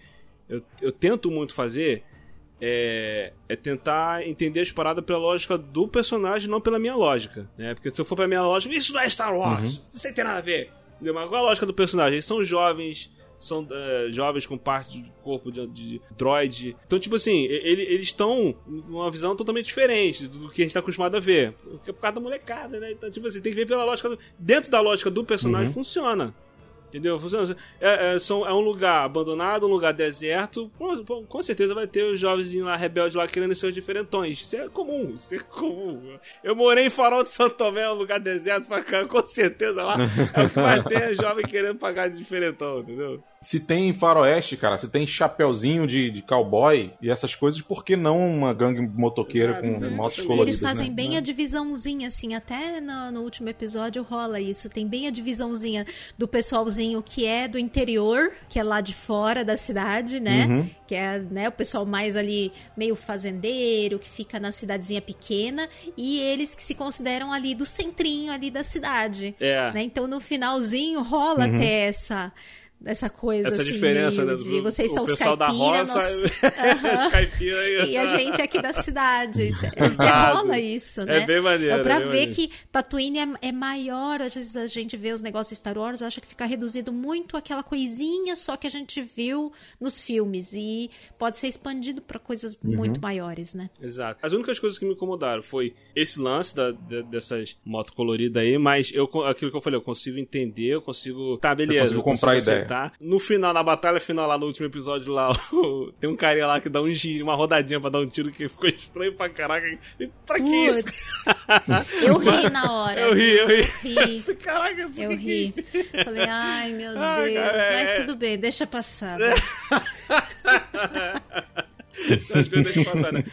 Eu, eu tento muito fazer. É, é tentar entender as paradas pela lógica do personagem, não pela minha lógica. Né? Porque se eu for pra minha lógica, isso não é Star Wars, isso não tem nada a ver. Mas qual a lógica do personagem? Eles são jovens, são é, jovens com parte do corpo de, de droid. Então, tipo assim, ele- eles estão numa visão totalmente diferente do que a gente tá acostumado a ver. Porque é por causa da molecada, né? Então, tipo assim, tem que ver pela lógica. Do... Dentro da lógica do personagem, funciona. Entendeu? Funciona. É, é, são, é um lugar abandonado, um lugar deserto. Com, com- certeza vai ter os jovens lá, rebeldes lá, querendo ser diferentões. Isso é comum, isso é comum. Eu morei em Farol de Santo Tomé, um lugar deserto pra cá, com certeza lá. É o que vai ter jovem querendo pagar de diferentão, entendeu? Se tem faroeste, cara, se tem chapeuzinho de, de cowboy e essas coisas, por que não uma gangue motoqueira Exato. com Uhum. motos coloridas? Eles fazem né? bem a divisãozinha, assim, até no, no último episódio rola isso. Tem bem a divisãozinha do pessoalzinho que é do interior, que é lá de fora da cidade, né? Uhum. Que é né, o pessoal mais ali meio fazendeiro, que fica na cidadezinha pequena, e eles que se consideram ali do centrinho ali da cidade. É. né? Então no finalzinho rola Uhum. até essa. Essa coisa Essa assim, diferença, meio né? de vocês o são os pessoal da caipira, roça, nós- os caipira e a gente aqui da cidade. É, rola isso, É né? bem maneiro, Dá pra é bem ver maneiro. que Tatooine é, é maior, às vezes a gente vê os negócios de Star Wars, acha que fica reduzido muito aquela coisinha só que a gente viu nos filmes. E pode ser expandido pra coisas Uhum. muito maiores, né? Exato. As únicas coisas que me incomodaram foi esse lance da, de- dessas motos coloridas aí, mas eu, aquilo que eu falei, eu consigo entender, eu consigo. Tá, beleza. eu comprar consigo a ideia. Aceitar. No final, na batalha final, lá no último episódio, lá, tem um carinha lá que dá um giro, uma rodadinha pra dar um tiro que ficou estranho pra caraca. E Pra que isso? Eu ri na hora. Eu ri, eu ri. ri. Caraca, por Eu que ri. Falei, ai meu Deus, Ah, cara, é- mas tudo bem, deixa passar. deixam passar, né?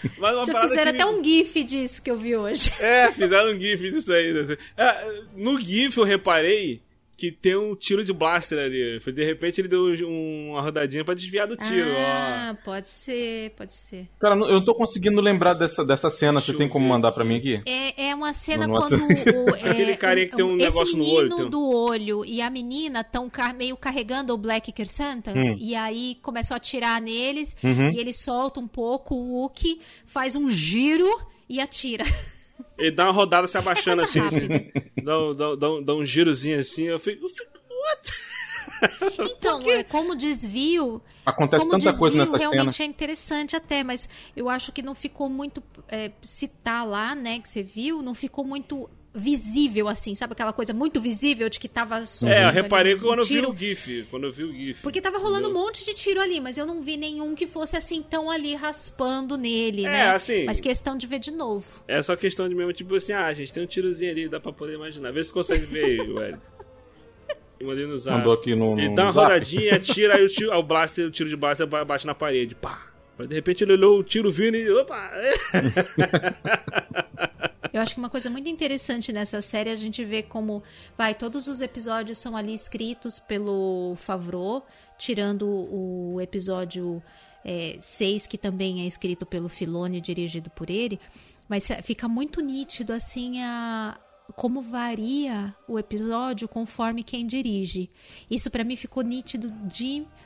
Já fizeram até me- um GIF disso que eu vi hoje. É, fizeram um GIF disso aí. né? É, no GIF eu reparei que tem um tiro de blaster ali. De repente ele deu um- uma rodadinha pra desviar do tiro. Ah, pode ser, pode ser. Cara, eu não tô conseguindo lembrar dessa, dessa cena. Deixa Você tem como mandar pra mim aqui? É, é uma cena quando o, é, Aquele carinha que tem um esse negócio no olho, menino tem do olho e a menina estão meio carregando ó, o Black Kersanta Hum. e aí começam a atirar neles Uhum. e ele solta um pouco o Wookie, faz um giro e atira. Ele dá uma rodada se abaixando É assim. Dá, um- dá, dá, um- dá um girozinho assim. Eu fico. eu fico, What? Então, é, como desvio, Acontece como tanta desvio coisa nessa realmente cena. é interessante até, mas eu acho que não ficou muito é, citar lá, né, que você viu, não ficou muito visível assim, sabe aquela coisa muito visível de que tava É, eu ali reparei um quando eu vi o GIF. Quando eu vi o GIF. Porque tava rolando um Entendeu? monte de tiro ali, mas eu não vi nenhum que fosse assim tão ali raspando nele, É, né? assim- Mas questão de ver de novo. É só questão de mesmo, tipo assim, ah, gente, tem um tirozinho ali, dá pra poder imaginar. Vê se consegue ver aí, Wellington. Mandei no zap. Mandou aqui no, Ele no dá uma zap. rodadinha, atira, aí o, tiro, o, blaster, o tiro de blaster ba- bate na parede. Pá! De repente ele olhou o tiro vindo e. Opa! Eu acho que uma coisa muito interessante nessa série é a gente vê como, vai, todos os episódios são ali escritos pelo Favreau, tirando o episódio 6, que também é escrito pelo Filone, dirigido por ele, mas fica muito nítido, assim, a como varia o episódio conforme quem dirige. Isso pra mim ficou nítido demais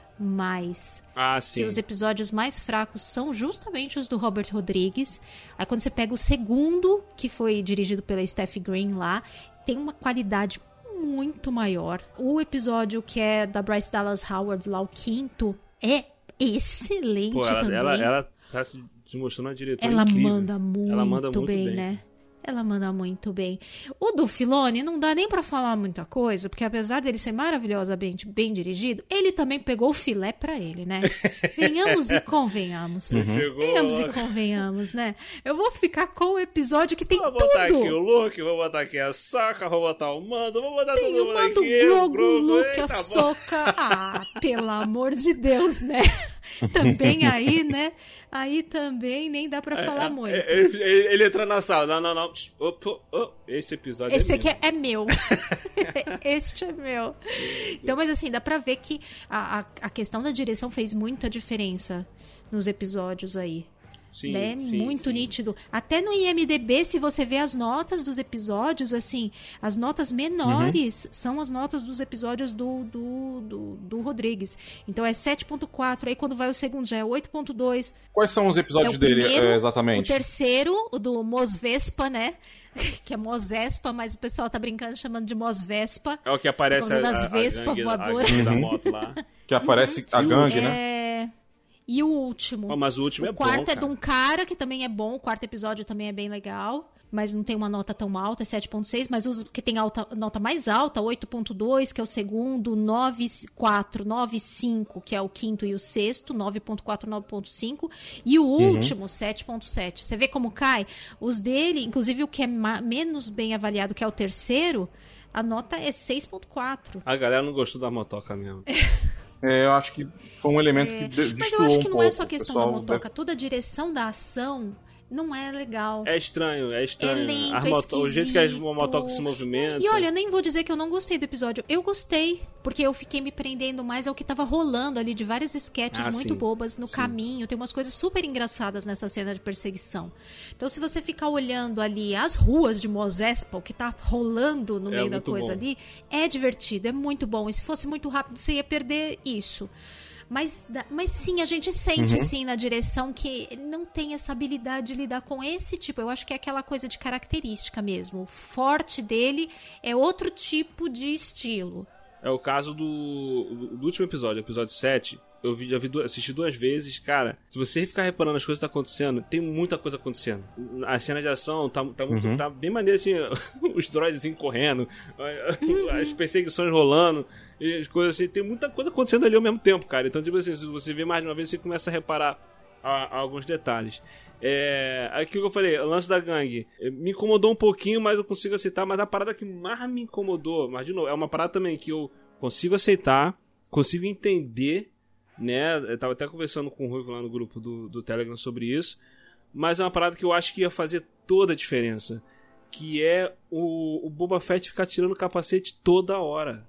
Ah, que sim. os episódios mais fracos são justamente os do Robert Rodrigues. Aí quando você pega o segundo, que foi dirigido pela Steph Green lá, tem uma qualidade muito maior. O episódio que é da Bryce Dallas Howard lá, o quinto, é excelente Pô, ela, também. ela, ela tá se mostrando uma diretora Ela incrível. manda muito, Ela manda muito bem, bem. né? Ela manda muito bem. O do Filone não dá nem pra falar muita coisa, porque apesar dele ser maravilhosamente bem dirigido, ele também pegou o filé pra ele, né? Venhamos e convenhamos. Pegou Venhamos e convenhamos, né? Eu vou ficar com o episódio que tem Vou botar tudo. aqui o Luke, vou botar aqui a Soca, vou botar o Mando, vou botar Tem todo o mundo Mando aqui. Grogu, Grogu, Luke, eita, a soca. Ah, pelo amor de Deus, né? Também aí, né? Aí também nem dá pra falar muito. É, Ele, ele, entra na sala. Não, não, não. Opa, oh, esse episódio Esse é aqui é, é meu. este é meu. Então, mas assim, dá pra ver que a, a, a questão da direção fez muita diferença nos episódios aí. Sim, né? sim, Muito sim. nítido. Até no IMDB, se você vê as notas dos episódios, assim, as notas menores são as notas dos episódios do, do, do, do Rodrigues. Então é 7.4, aí quando vai o segundo já é 8.2. Quais são os episódios É o dele, primeiro, é, O exatamente? terceiro, o do Mosvespa, né? que é Mosespa, mas o pessoal tá brincando chamando de Mosvespa. É o que aparece a, a, a gangue, a voadora. gangue da moto lá. Que aparece a E o- gangue, né? É... E o último. Pô, mas o último é o quarto bom, é de um cara que também é bom. O quarto episódio também é bem legal. Mas não tem uma nota tão alta, é 7.6. Mas os que tem alta, nota mais alta, 8.2, que é o segundo, 9.4, 9.5, que é o quinto e o sexto, 9.4, 9.5. E o último, 7.7. Você vê como cai? Os dele, inclusive o que é menos bem avaliado, que é o terceiro, a nota é 6.4. A galera não gostou da motoca mesmo. É, eu acho que foi um elemento que de- Mas eu destoou acho um que não pouco. é só questão da motoca. Toda a direção da ação não é legal. É estranho, é estranho. É lento, é moto- o jeito que esquisito. motocas se movimentam. E olha, nem vou dizer que eu não gostei do episódio. Eu gostei, porque eu fiquei me prendendo mais ao que tava rolando ali de várias sketches Ah, muito sim. bobas no Sim. caminho. Tem umas coisas super engraçadas nessa cena de perseguição. Então, se você ficar olhando ali as ruas de Mosespa, o que tá rolando no É meio da coisa bom. ali, é divertido, é muito bom. E se fosse muito rápido, você ia perder isso. Mas, mas sim, a gente sente Uhum. sim na direção que ele não tem essa habilidade de lidar com esse tipo. Eu acho que é aquela coisa de característica mesmo. O forte dele é outro tipo de estilo. É o caso do, do último episódio, episódio 7. Eu vi, já vi, assisti duas vezes, cara. Se você ficar reparando as coisas que tá acontecendo, tem muita coisa acontecendo. A cena de ação tá, tá, muito, Uhum. tá bem maneiro, assim, os droids correndo, as perseguições rolando, e as coisas assim. Tem muita coisa acontecendo ali ao mesmo tempo, cara. Então, tipo assim, se você vê mais de uma vez, você começa a reparar a- a alguns detalhes. É, aquilo que eu falei, o lance da gangue, eh, me incomodou um pouquinho, mas eu consigo aceitar. Mas a parada que mais me incomodou, mas de novo, é uma parada também que eu consigo aceitar, consigo entender, né? Eu tava até conversando com o Ruivo lá no grupo do, do Telegram sobre isso, mas é uma parada que eu acho que ia fazer toda a diferença. Que é o, o Boba Fett ficar tirando capacete toda hora.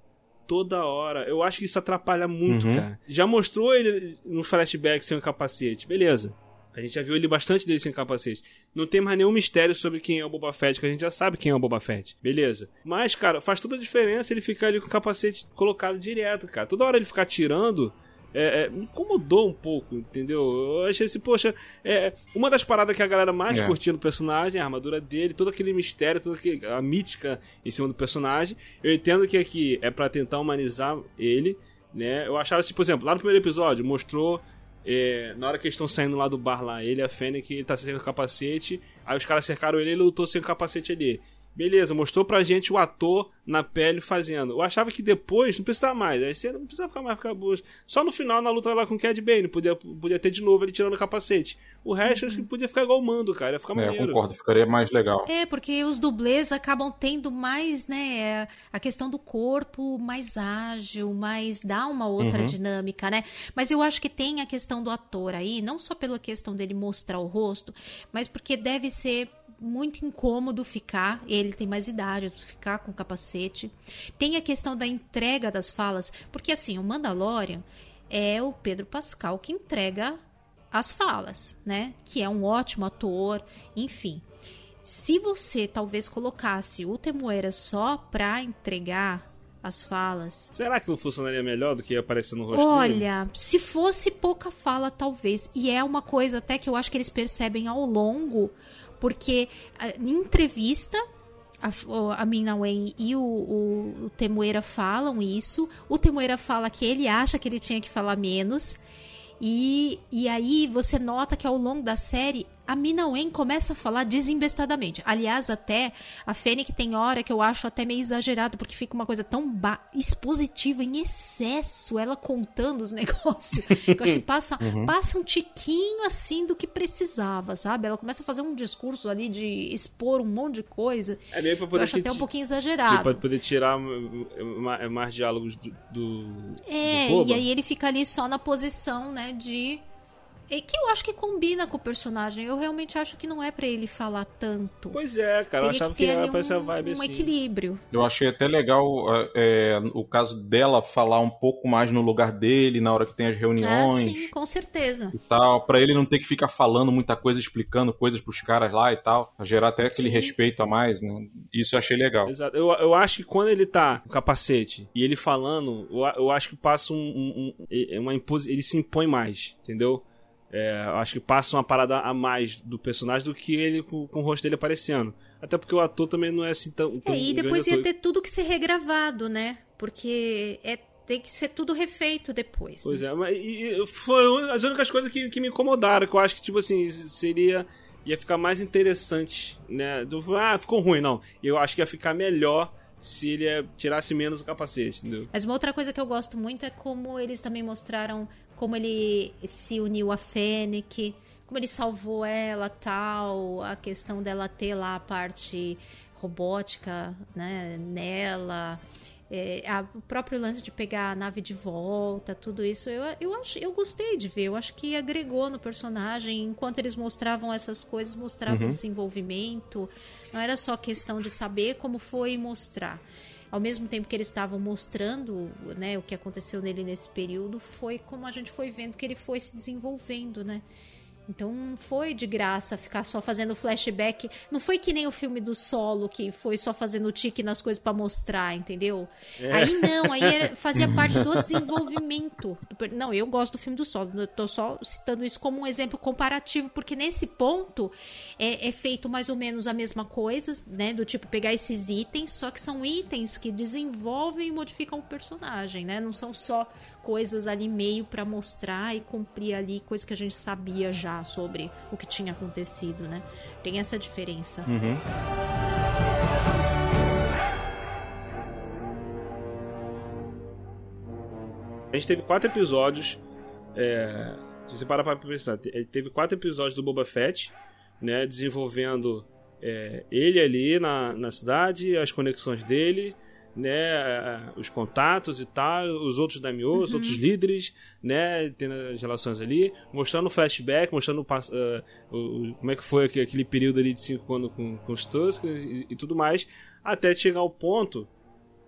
Toda hora. Eu acho que isso atrapalha muito, Uhum. cara. Já mostrou ele no flashback sem o capacete. Beleza. A gente já viu ele bastante dele sem capacete. Não tem mais nenhum mistério sobre quem é o Boba Fett, que a gente já sabe quem é o Boba Fett. Beleza. Mas, cara, faz toda a diferença ele ficar ali com o capacete colocado direto, cara. Toda hora ele ficar tirando. É, é, me incomodou um pouco, entendeu? Eu achei assim, poxa, é, uma das paradas que a galera mais É. curtia no personagem, a armadura dele, todo aquele mistério, toda aquele- a mítica em cima do personagem. Eu entendo que aqui é pra tentar humanizar ele, né? Eu achava assim, por exemplo, lá no primeiro episódio mostrou é, na hora que eles estão saindo lá do bar lá, ele e a Fennec, ele tá sem o capacete, aí os caras cercaram ele e ele lutou sem o capacete ali. Beleza, mostrou pra gente o ator na pele fazendo. Eu achava que depois não precisava mais. Aí você não precisava ficar mais ficar boas. Só no final, na luta lá com o Cad Bane, podia, podia ter de novo ele tirando o capacete. O resto acho que podia ficar igual o mando, cara. Ia ficar É, eu concordo, ficaria mais legal. É, porque os dublês acabam tendo mais, né, a questão do corpo mais ágil, mais dá uma outra dinâmica, né? Mas eu acho que tem a questão do ator aí, não só pela questão dele mostrar o rosto, mas porque deve ser muito incômodo ficar, ele tem mais idade, ficar com capacete. Tem a questão da entrega das falas, porque assim, o Mandalorian é o Pedro Pascal que entrega as falas, né? Que é um ótimo ator, enfim. Se você talvez colocasse o Temuera só pra entregar as falas, Será que não funcionaria melhor do que aparecer no rosto dele? Olha, se fosse pouca fala, talvez. E é uma coisa até que eu acho que eles percebem ao longo, porque ah, em entrevista. A, a Mina Wen e o, o, o Temuera falam isso. O Temuera fala que ele acha que ele tinha que falar menos. E, e aí você nota que ao longo da série a Mina Wen começa a falar desembestadamente. Aliás, até a Fênix tem hora que eu acho até meio exagerado, porque fica uma coisa tão expositiva em excesso, ela contando os negócios, que eu acho que passa, uhum. passa um tiquinho assim do que precisava, sabe? Ela começa a fazer um discurso ali de expor um monte de coisa. É meio pra poder eu acho até um pouquinho exagerado. Pra poder tirar mais, mais diálogos do, do É, do e aí ele fica ali só na posição, né, de que eu acho que combina com o personagem. Eu realmente acho que não é para ele falar tanto. Pois é, cara. Teria eu achava que, que era pra essa vibe um assim. equilíbrio. Eu achei até legal é, o caso dela falar um pouco mais no lugar dele na hora que tem as reuniões. Ah, sim, com certeza. E tal, para ele não ter que ficar falando muita coisa, explicando coisas pros caras lá e tal. Pra gerar até aquele sim. respeito a mais, né? Isso eu achei legal. Exato. Eu, eu acho que quando ele tá com capacete e ele falando, eu, eu acho que passa um, um, um uma impos... ele se impõe mais, entendeu? É, acho que passa uma parada a mais do personagem do que ele com, com o rosto dele aparecendo. Até porque o ator também não é assim tão. tão é, e depois ia ter tudo que ser regravado, né? Porque é, tem que ser tudo refeito depois. Pois né? é, mas e, foi as únicas coisas que, que me incomodaram, que eu acho que, tipo assim, seria. ia ficar mais interessante, né? Do, ah, ficou ruim, não. Eu acho que ia ficar melhor se ele tirasse menos o capacete, entendeu? Mas uma outra coisa que eu gosto muito é como eles também mostraram como ele se uniu a Fennec, como ele salvou ela, tal, a questão dela ter lá a parte robótica, né, nela, é, a, o próprio lance de pegar a nave de volta, tudo isso, eu, eu, acho, eu gostei de ver, eu acho que agregou no personagem, enquanto eles mostravam essas coisas, mostravam uhum. desenvolvimento, não era só questão de saber como foi mostrar ao mesmo tempo que eles estavam mostrando né, o que aconteceu nele nesse período, foi como a gente foi vendo que ele foi se desenvolvendo, né? Então não foi de graça ficar só fazendo flashback. Não foi que nem o filme do solo, que foi só fazendo tique nas coisas para mostrar, entendeu? É. Aí não, aí fazia parte do desenvolvimento. Não, eu gosto do filme do solo. Eu tô só citando isso como um exemplo comparativo, porque nesse ponto é, é feito mais ou menos a mesma coisa, né? Do tipo pegar esses itens, só que são itens que desenvolvem e modificam o personagem, né? Não são só coisas ali meio para mostrar e cumprir ali coisas que a gente sabia já sobre o que tinha acontecido, né? Tem essa diferença. Uhum. A gente teve quatro episódios. É, se você parar pra pensar, teve quatro episódios do Boba Fett, né? Desenvolvendo é, ele ali na, na cidade, as conexões dele, né, os contatos e tal, os outros daimyos, uhum. os outros líderes, né, tendo as relações ali, mostrando o flashback, mostrando uh, o, como é que foi aquele período ali de 5 anos com, com os Tuskens e, e, tudo mais, até chegar ao ponto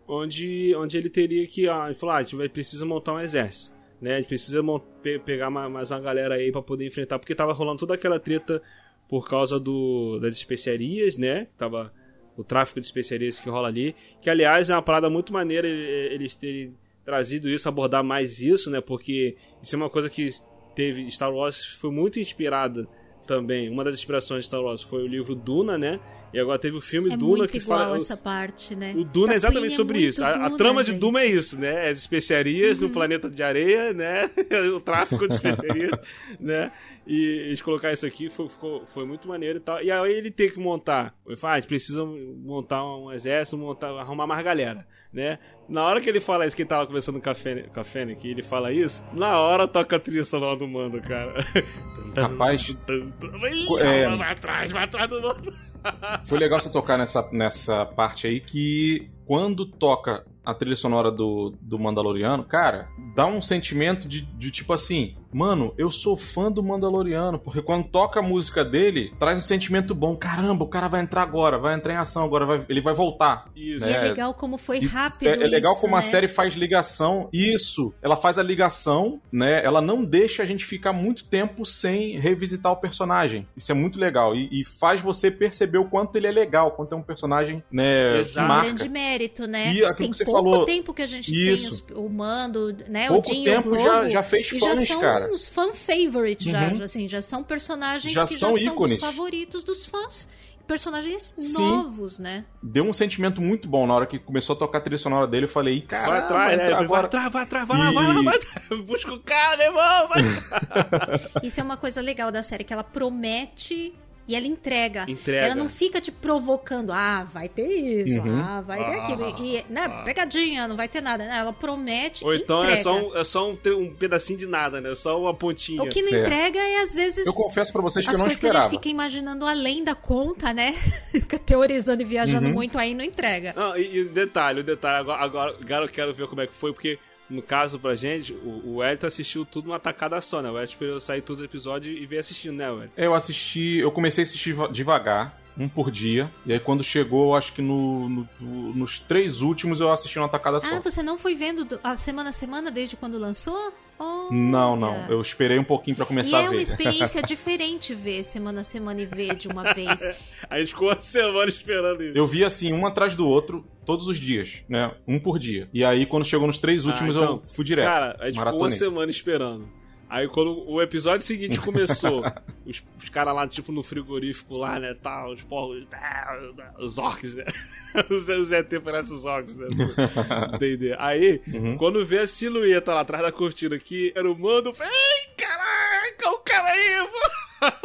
onde, onde ele teria que, ah, falou, ah, a gente vai, precisa montar um exército, né, a gente precisa pe pegar mais uma galera aí para poder enfrentar, porque tava rolando toda aquela treta por causa do, das especiarias, né, tava o tráfico de especiarias que rola ali. Que, aliás, é uma parada muito maneira eles terem trazido isso, abordar mais isso, né? Porque isso é uma coisa que teve. Star Wars foi muito inspirada também. Uma das inspirações de Star Wars foi o livro Duna, né? E agora teve o filme é Duna que igual fala. essa parte, né? O Duna é exatamente sobre isso. A, a, trama de Duna é isso, né? As especiarias uhum. no planeta de areia, né? o tráfico de especiarias, né? E eles colocar isso aqui foi, ficou, foi muito maneiro e tal. E aí ele tem que montar. Ele fala, ah, a gente precisa montar um exército, montar, arrumar mais galera, né? Na hora que ele fala isso, que ele tava conversando com a Fênix, com a Fênix, ele fala isso, na hora toca a trilha sonora do mando, cara. Rapaz. é... Vai atrás, vai atrás do mando. Foi legal você tocar nessa, nessa parte aí que quando toca a trilha sonora do, do Mandaloriano, cara, dá um sentimento de, de tipo assim, mano, eu sou fã do Mandaloriano, porque quando toca a música dele, traz um sentimento bom. Caramba, o cara vai entrar agora, vai entrar em ação agora, vai, ele vai voltar. Isso. Né? E é legal como foi rápido. É, é legal isso, como né? a série faz ligação. Isso, ela faz a ligação, né? Ela não deixa a gente ficar muito tempo sem revisitar o personagem. Isso é muito legal. E, e faz você perceber o quanto ele é legal, quanto é um personagem, né? Exato. Marca. grande mérito, né? E aquilo Tem que você pouco falou. tempo que a gente Isso. tem os, o Mando, né? Pouco o Jim tempo o já, já fez fãs, já são cara. Uns fan favorites, uhum. já, assim, já são personagens já que são já ícones. são dos favoritos dos fãs. personagens Sim. novos, né? Deu um sentimento muito bom na hora que começou a tocar a trilha sonora dele. Eu falei, cara, Vai atrás, né? Vai atrás, vai atrás, vai lá, vai lá, vai atrás. Busca o cara, meu irmão. Vai. Isso é uma coisa legal da série, que ela promete e ela entrega. Entrega. Ela não fica te provocando. Ah, vai ter isso, Uhum. ah, vai ter Ah, aquilo. E, né, pegadinha, não vai ter nada. né? Ela promete Ou então entrega. é só, um, é só um, um pedacinho de nada, né? Só uma pontinha. O que não É. entrega é, às vezes... Eu confesso pra vocês que eu não coisas que a esperava. gente fica imaginando além da conta, né? Fica Teorizando e viajando Uhum. muito, aí não entrega. Não, e, e o detalhe, o detalhe, agora, agora, agora eu quero ver como é que foi, porque no caso pra gente, o, o Elton assistiu tudo numa tacada só, né? O Elton esperou sair todos os episódios e veio assistindo, né, Elton? Eu assisti, eu comecei a assistir va- devagar, um por dia. E aí quando chegou, eu acho que no, no- no- nos três últimos eu assisti uma tacada só. Ah, você não foi vendo do- a semana a semana desde quando lançou? Não, não. Olha. Eu esperei um pouquinho pra E começar é a ver. uma experiência diferente ver semana a semana e ver de uma vez. A gente ficou uma semana esperando isso. Eu vi assim, um atrás do outro, todos os dias, né? Um por dia. E aí, quando chegou nos três últimos, Ah, então, eu fui direto. Cara, a gente ficou uma semana esperando. Aí quando o episódio seguinte começou, os, os caras lá, tipo, no frigorífico lá, né, tal, os porros, os orcs, né? Os, os ET parecem os orcs, né? D&D. Aí, Uhum. quando vê a silhueta lá atrás da cortina que era o mando, eu falei, ei, caraca, o cara aí!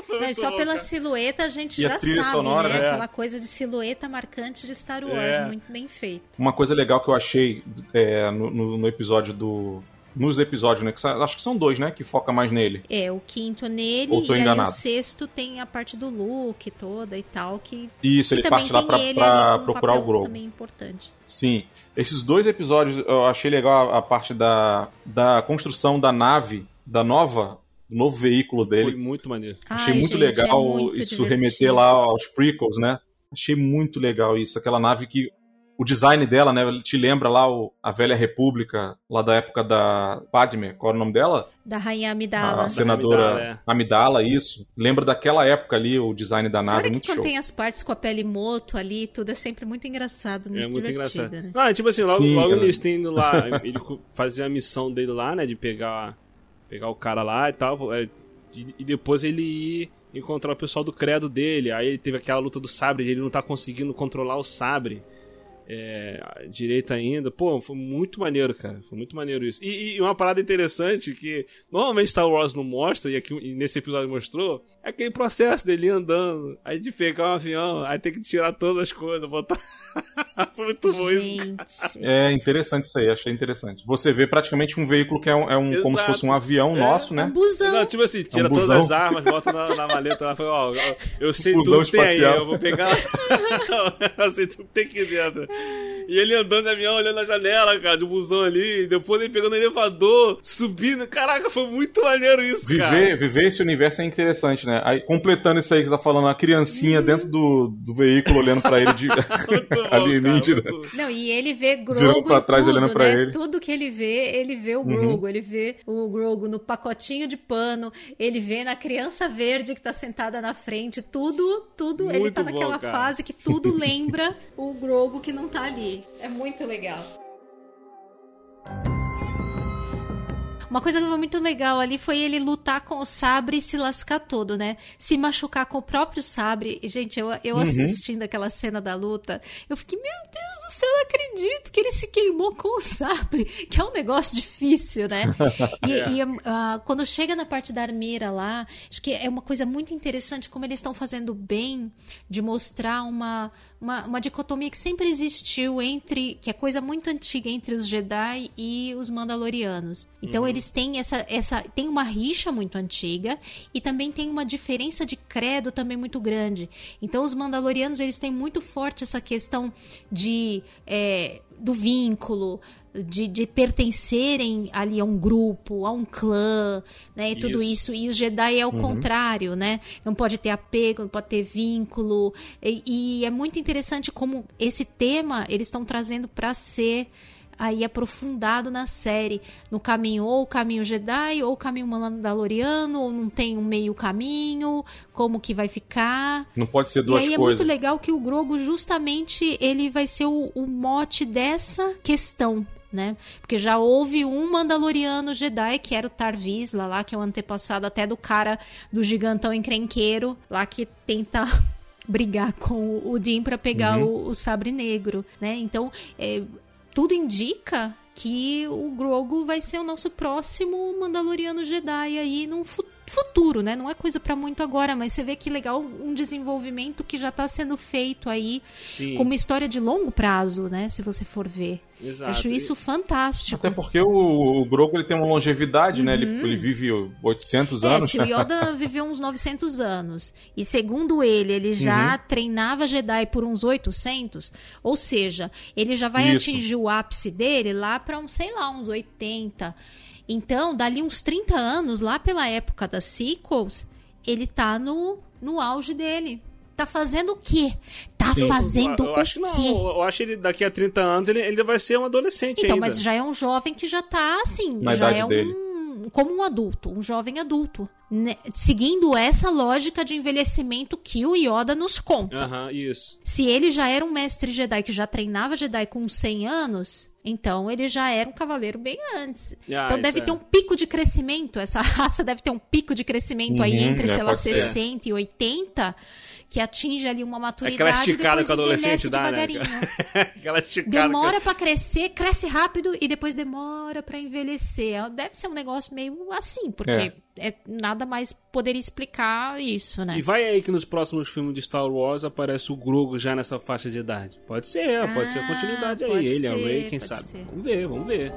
Foi Mas muito só pela silhueta a gente E a já trilha sabe, sonora, né? né? Aquela coisa de silhueta marcante de Star Wars, É. muito bem feito. Uma coisa legal que eu achei é, no, no- no episódio do. Nos episódios, né? Que acho que são dois, né? Que foca mais nele. É, o quinto nele Ou tô e aí o sexto tem a parte do look toda e tal, que, Isso, que ele também parte lá tem pra, ele pra com um procurar o Grogu. também importante. Sim. Esses dois episódios eu achei legal a, a parte da, da construção da nave, da nova, do novo veículo dele. Foi muito maneiro. Achei Ai, muito gente, é legal muito isso divertido. remeter lá aos prequels, né? Achei muito legal isso. Aquela nave que. O design dela, né? Te lembra lá o, a velha república, lá da época da Padme, qual era o nome dela? Da Rainha Amidala. a senadora Amidala, é. Amidala, isso. Lembra daquela época ali, o design da nave, Fora que muito quando show. tem as partes com a pele moto ali, tudo é sempre muito engraçado, muito, É muito divertido, engraçado. né? Ah, tipo assim, logo, Sim, logo eles têm indo lá, ele fazia a missão dele lá, né, de pegar, pegar o cara lá e tal, é, e, e depois ele ir encontrar o pessoal do credo dele, aí ele teve aquela luta do sabre, ele não tá conseguindo controlar o sabre é, direito ainda. Pô, foi muito maneiro, cara, foi muito maneiro isso. E, e uma parada interessante que normalmente Star Wars não mostra, e aqui e nesse episódio mostrou, é aquele processo dele andando, aí de pegar um avião, aí tem que tirar todas as coisas, botar... foi muito bom isso, cara. É interessante isso aí, achei interessante. Você vê praticamente um veículo que é, um, é um- como se fosse um avião É. nosso, um né? busão. Não, tipo assim, tira É um todas as armas, bota na, na maleta lá, fala, ó, eu sei Busão tudo que tem aí, eu vou pegar. eu sei tudo que tem aqui dentro. E ele andando de avião, olhando na janela, cara, de um busão ali, depois ele pegando o elevador, subindo. Caraca, foi muito maneiro isso, cara. Viver, viver esse universo é interessante, né? Aí, completando isso aí que você tá falando, a criancinha dentro do, do veículo olhando pra ele de bom, alienígena. cara, muito- Não, e ele vê Virando Grogu pra trás, tudo, olhando pra né? ele. Uhum. Tudo que ele vê, ele vê o Grogu. Ele vê o Grogu no pacotinho de pano, ele vê na criança verde que tá sentada na frente, tudo, tudo, ele Muito tá bom, naquela cara. fase que tudo lembra o Grogu que não tá ali. É muito legal. Uma coisa que foi muito legal ali foi ele lutar com o sabre e se lascar todo, né? Se machucar com o próprio sabre. E, Gente, eu, eu assistindo aquela cena da luta, eu fiquei, meu Deus do céu, eu não acredito que ele se queimou com o sabre, que é um negócio difícil, né? E, e, ah, quando chega na parte da armeira lá, acho que é uma coisa muito interessante como eles estão fazendo bem de mostrar uma, uma, uma dicotomia que sempre existiu entre, que é coisa muito antiga entre os Jedi e os Mandalorianos. Então eles têm essa, essa, tem uma rixa muito antiga e também tem uma diferença de credo também muito grande. Então os Mandalorianos eles têm muito forte essa questão de é, do vínculo, de, de pertencerem ali a um grupo, a um clã, né? E tudo Isso. isso. E o Jedi é o contrário, né? Não pode ter apego, não pode ter vínculo. E, e é muito interessante como esse tema eles estão trazendo para ser aí aprofundado na série, no caminho ou o caminho Jedi ou o caminho Mandaloriano, ou não tem um meio caminho, como que vai ficar. Não pode ser E duas aí é coisas. muito legal que o Grogu justamente ele vai ser o, o mote dessa questão, né? Porque já houve um Mandaloriano Jedi, que era o Tar Vizsla lá, que é o antepassado até do cara do gigantão encrenqueiro, lá que tenta brigar com o Dean para pegar Uhum. o, o sabre negro, né? Então, é, tudo indica que o Grogu vai ser o nosso próximo Mandaloriano Jedi aí num fu- futuro, né? Não é coisa pra muito agora, mas você vê que legal um desenvolvimento que já tá sendo feito aí Sim, com uma história de longo prazo, né? Se você for ver. exato. Acho isso fantástico. Até porque o, o Grogu ele tem uma longevidade, né? Ele, ele vive 800 Uhum. É, anos. se o Yoda viveu uns 900 anos e segundo ele, ele já Uhum. treinava Jedi por uns 800, ou seja, ele já vai Isso. atingir o ápice dele lá para uns, sei lá, uns 80. Então, dali uns 30 anos, lá pela época das sequels, ele tá no, no auge dele. Tá fazendo o quê? Tá Sim. fazendo eu, eu o acho que não. quê? Eu acho que ele daqui a 30 anos ele, ele vai ser um adolescente Então, ainda. mas já é um jovem que já tá assim, Na já idade é um dele. como um adulto, um jovem adulto, né? seguindo essa lógica de envelhecimento que o Yoda nos conta. Aham, isso. Se ele já era um mestre Jedi que já treinava Jedi com 100 anos, então ele já era um cavaleiro bem antes. Ah, então deve é. ter um pico de crescimento, essa raça deve ter um pico de crescimento aí Uhum, entre, é, sei lá, pode ser. 60 e 80, que atinge ali uma maturidade Aquela esticada que o depois adolescente dá, né? Aquela esticada. Demora pra crescer, cresce rápido e depois demora pra envelhecer. Deve ser um negócio meio assim, porque é. nada mais poderia explicar isso, né? E vai aí que nos próximos filmes de Star Wars aparece o Grogu já nessa faixa de idade. Pode ser, pode ser a Ah, continuidade aí. pode Ele, a ser, Ray, quem sabe. ser. Vamos ver, vamos ver.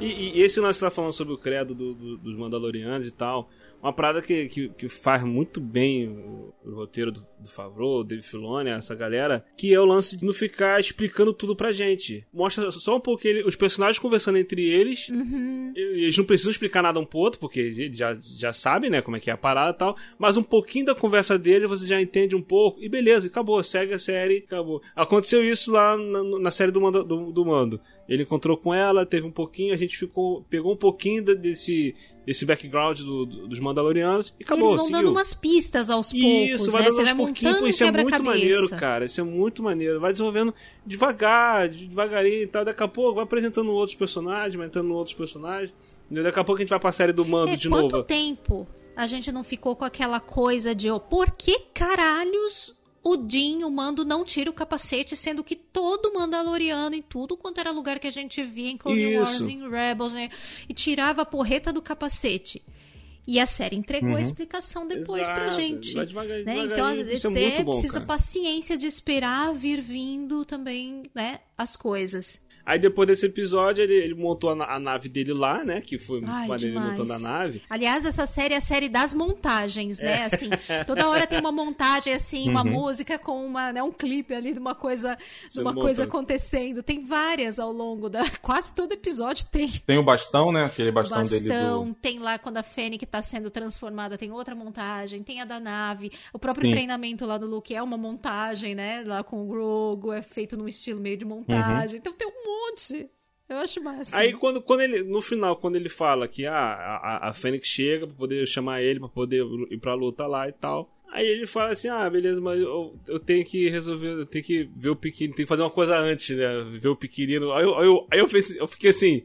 E, e esse lance que você tá falando sobre o credo do- do- dos Mandalorianos e tal, uma parada que, que, que faz muito bem o, o roteiro do, do Favreau, Dave Filoni, essa galera, que é o lance de não ficar explicando tudo pra gente. Mostra só um pouco ele- os personagens conversando entre eles, Uhum. eles não precisam explicar nada um pro outro, porque eles já, já sabem, né, como é que é a parada e tal, mas um pouquinho da conversa dele você já entende um pouco, e beleza, acabou, segue a série, acabou. Aconteceu isso lá na, na série do Mando, do, do Mando. Ele encontrou com ela, teve um pouquinho, a gente ficou, pegou um pouquinho da- desse, desse background do- do- dos Mandalorianos e acabou, Eles vão seguiu. dando umas pistas aos poucos, Isso, vai né? dando Você aos vai pouquinhos. Isso é muito maneiro, cara. Isso é muito maneiro. Vai desenvolvendo devagar, devagarinho e tal. Daqui a pouco vai apresentando outros personagens, vai entrando outros personagens. Daqui a pouco a gente vai pra série do Mando É, de quanto novo. tempo a gente não ficou com aquela coisa de, ó, por que caralhos o Din, o Mando, não tira o capacete, sendo que todo Mandaloriano em tudo quanto era lugar que a gente via em Clone Wars, Isso. em Rebels, né? E tirava a porreta do capacete. E a série entregou a explicação depois pra Uhum. Exato, gente. vai devagar- né? Então, às vezes, é bom, precisa cara. paciência de esperar vir vindo também, né? As coisas. Aí depois desse episódio, ele, ele montou a, a nave dele lá, né? Que foi Ai, maneiro ele demais. montando a nave. Aliás, essa série é a série das montagens, É. né? Assim, toda hora tem uma montagem, assim, uma música com uma, né, um clipe ali de uma coisa, de uma coisa acontecendo. Tem várias ao longo da. Quase todo episódio tem. Tem o bastão, né? Aquele bastão, Bastão, dele do. tem lá quando a Fennec tá sendo transformada, tem outra montagem, tem a da nave. O próprio Sim. treinamento lá do Luke é uma montagem, né? Lá com o Grogu, é feito num estilo meio de montagem. Então tem um monte. Eu acho massa. Aí quando, quando ele, no final, quando ele fala que ah, a, a, Fênix chega pra poder chamar ele, pra poder ir pra luta lá e tal. Aí ele fala assim, ah, beleza, mas eu, eu tenho que resolver, eu tenho que ver o pequeno, tenho que fazer uma coisa antes, né? Ver o pequenino. Aí eu, aí eu, aí eu, pensei- eu fiquei assim,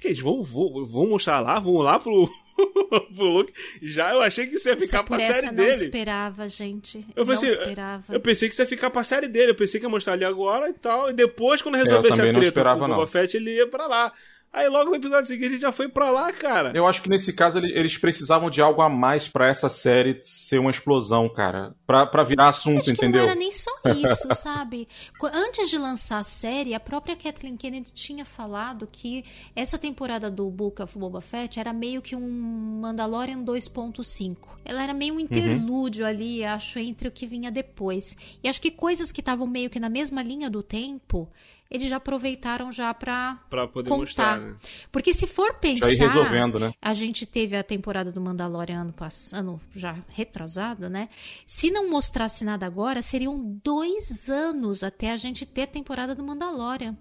que eles vão, vão, vão mostrar lá, vão lá pro, pro Luke. Já eu achei que isso ia ficar pra essa série não dele. esperava, gente. Eu não falei assim, esperava. Eu pensei que isso ia ficar pra série dele. Eu pensei que ia mostrar ali agora e tal. E depois, quando resolvesse a não treta esperava, com o não. Boba Fett, ele ia pra lá. Aí logo no episódio seguinte ele já foi pra lá, cara. Eu acho que nesse caso ele- eles precisavam de algo a mais pra essa série ser uma explosão, cara. Pra, pra virar assunto, Acho que entendeu? não era nem só isso, sabe? Antes de lançar a série, a própria Kathleen Kennedy tinha falado que essa temporada do Book of Boba Fett era meio que um Mandalorian 2.5. Ela era meio um interlúdio ali, acho, entre o que vinha depois. E acho que coisas que estavam meio que na mesma linha do tempo, eles já aproveitaram já pra, Pra poder contar. mostrar, né? Porque se for pensar, Já resolvendo, né? a gente teve a temporada do Mandalorian ano passado, já retrasado, né? Se não mostrasse nada agora, seriam dois anos até a gente ter a temporada do Mandalorian.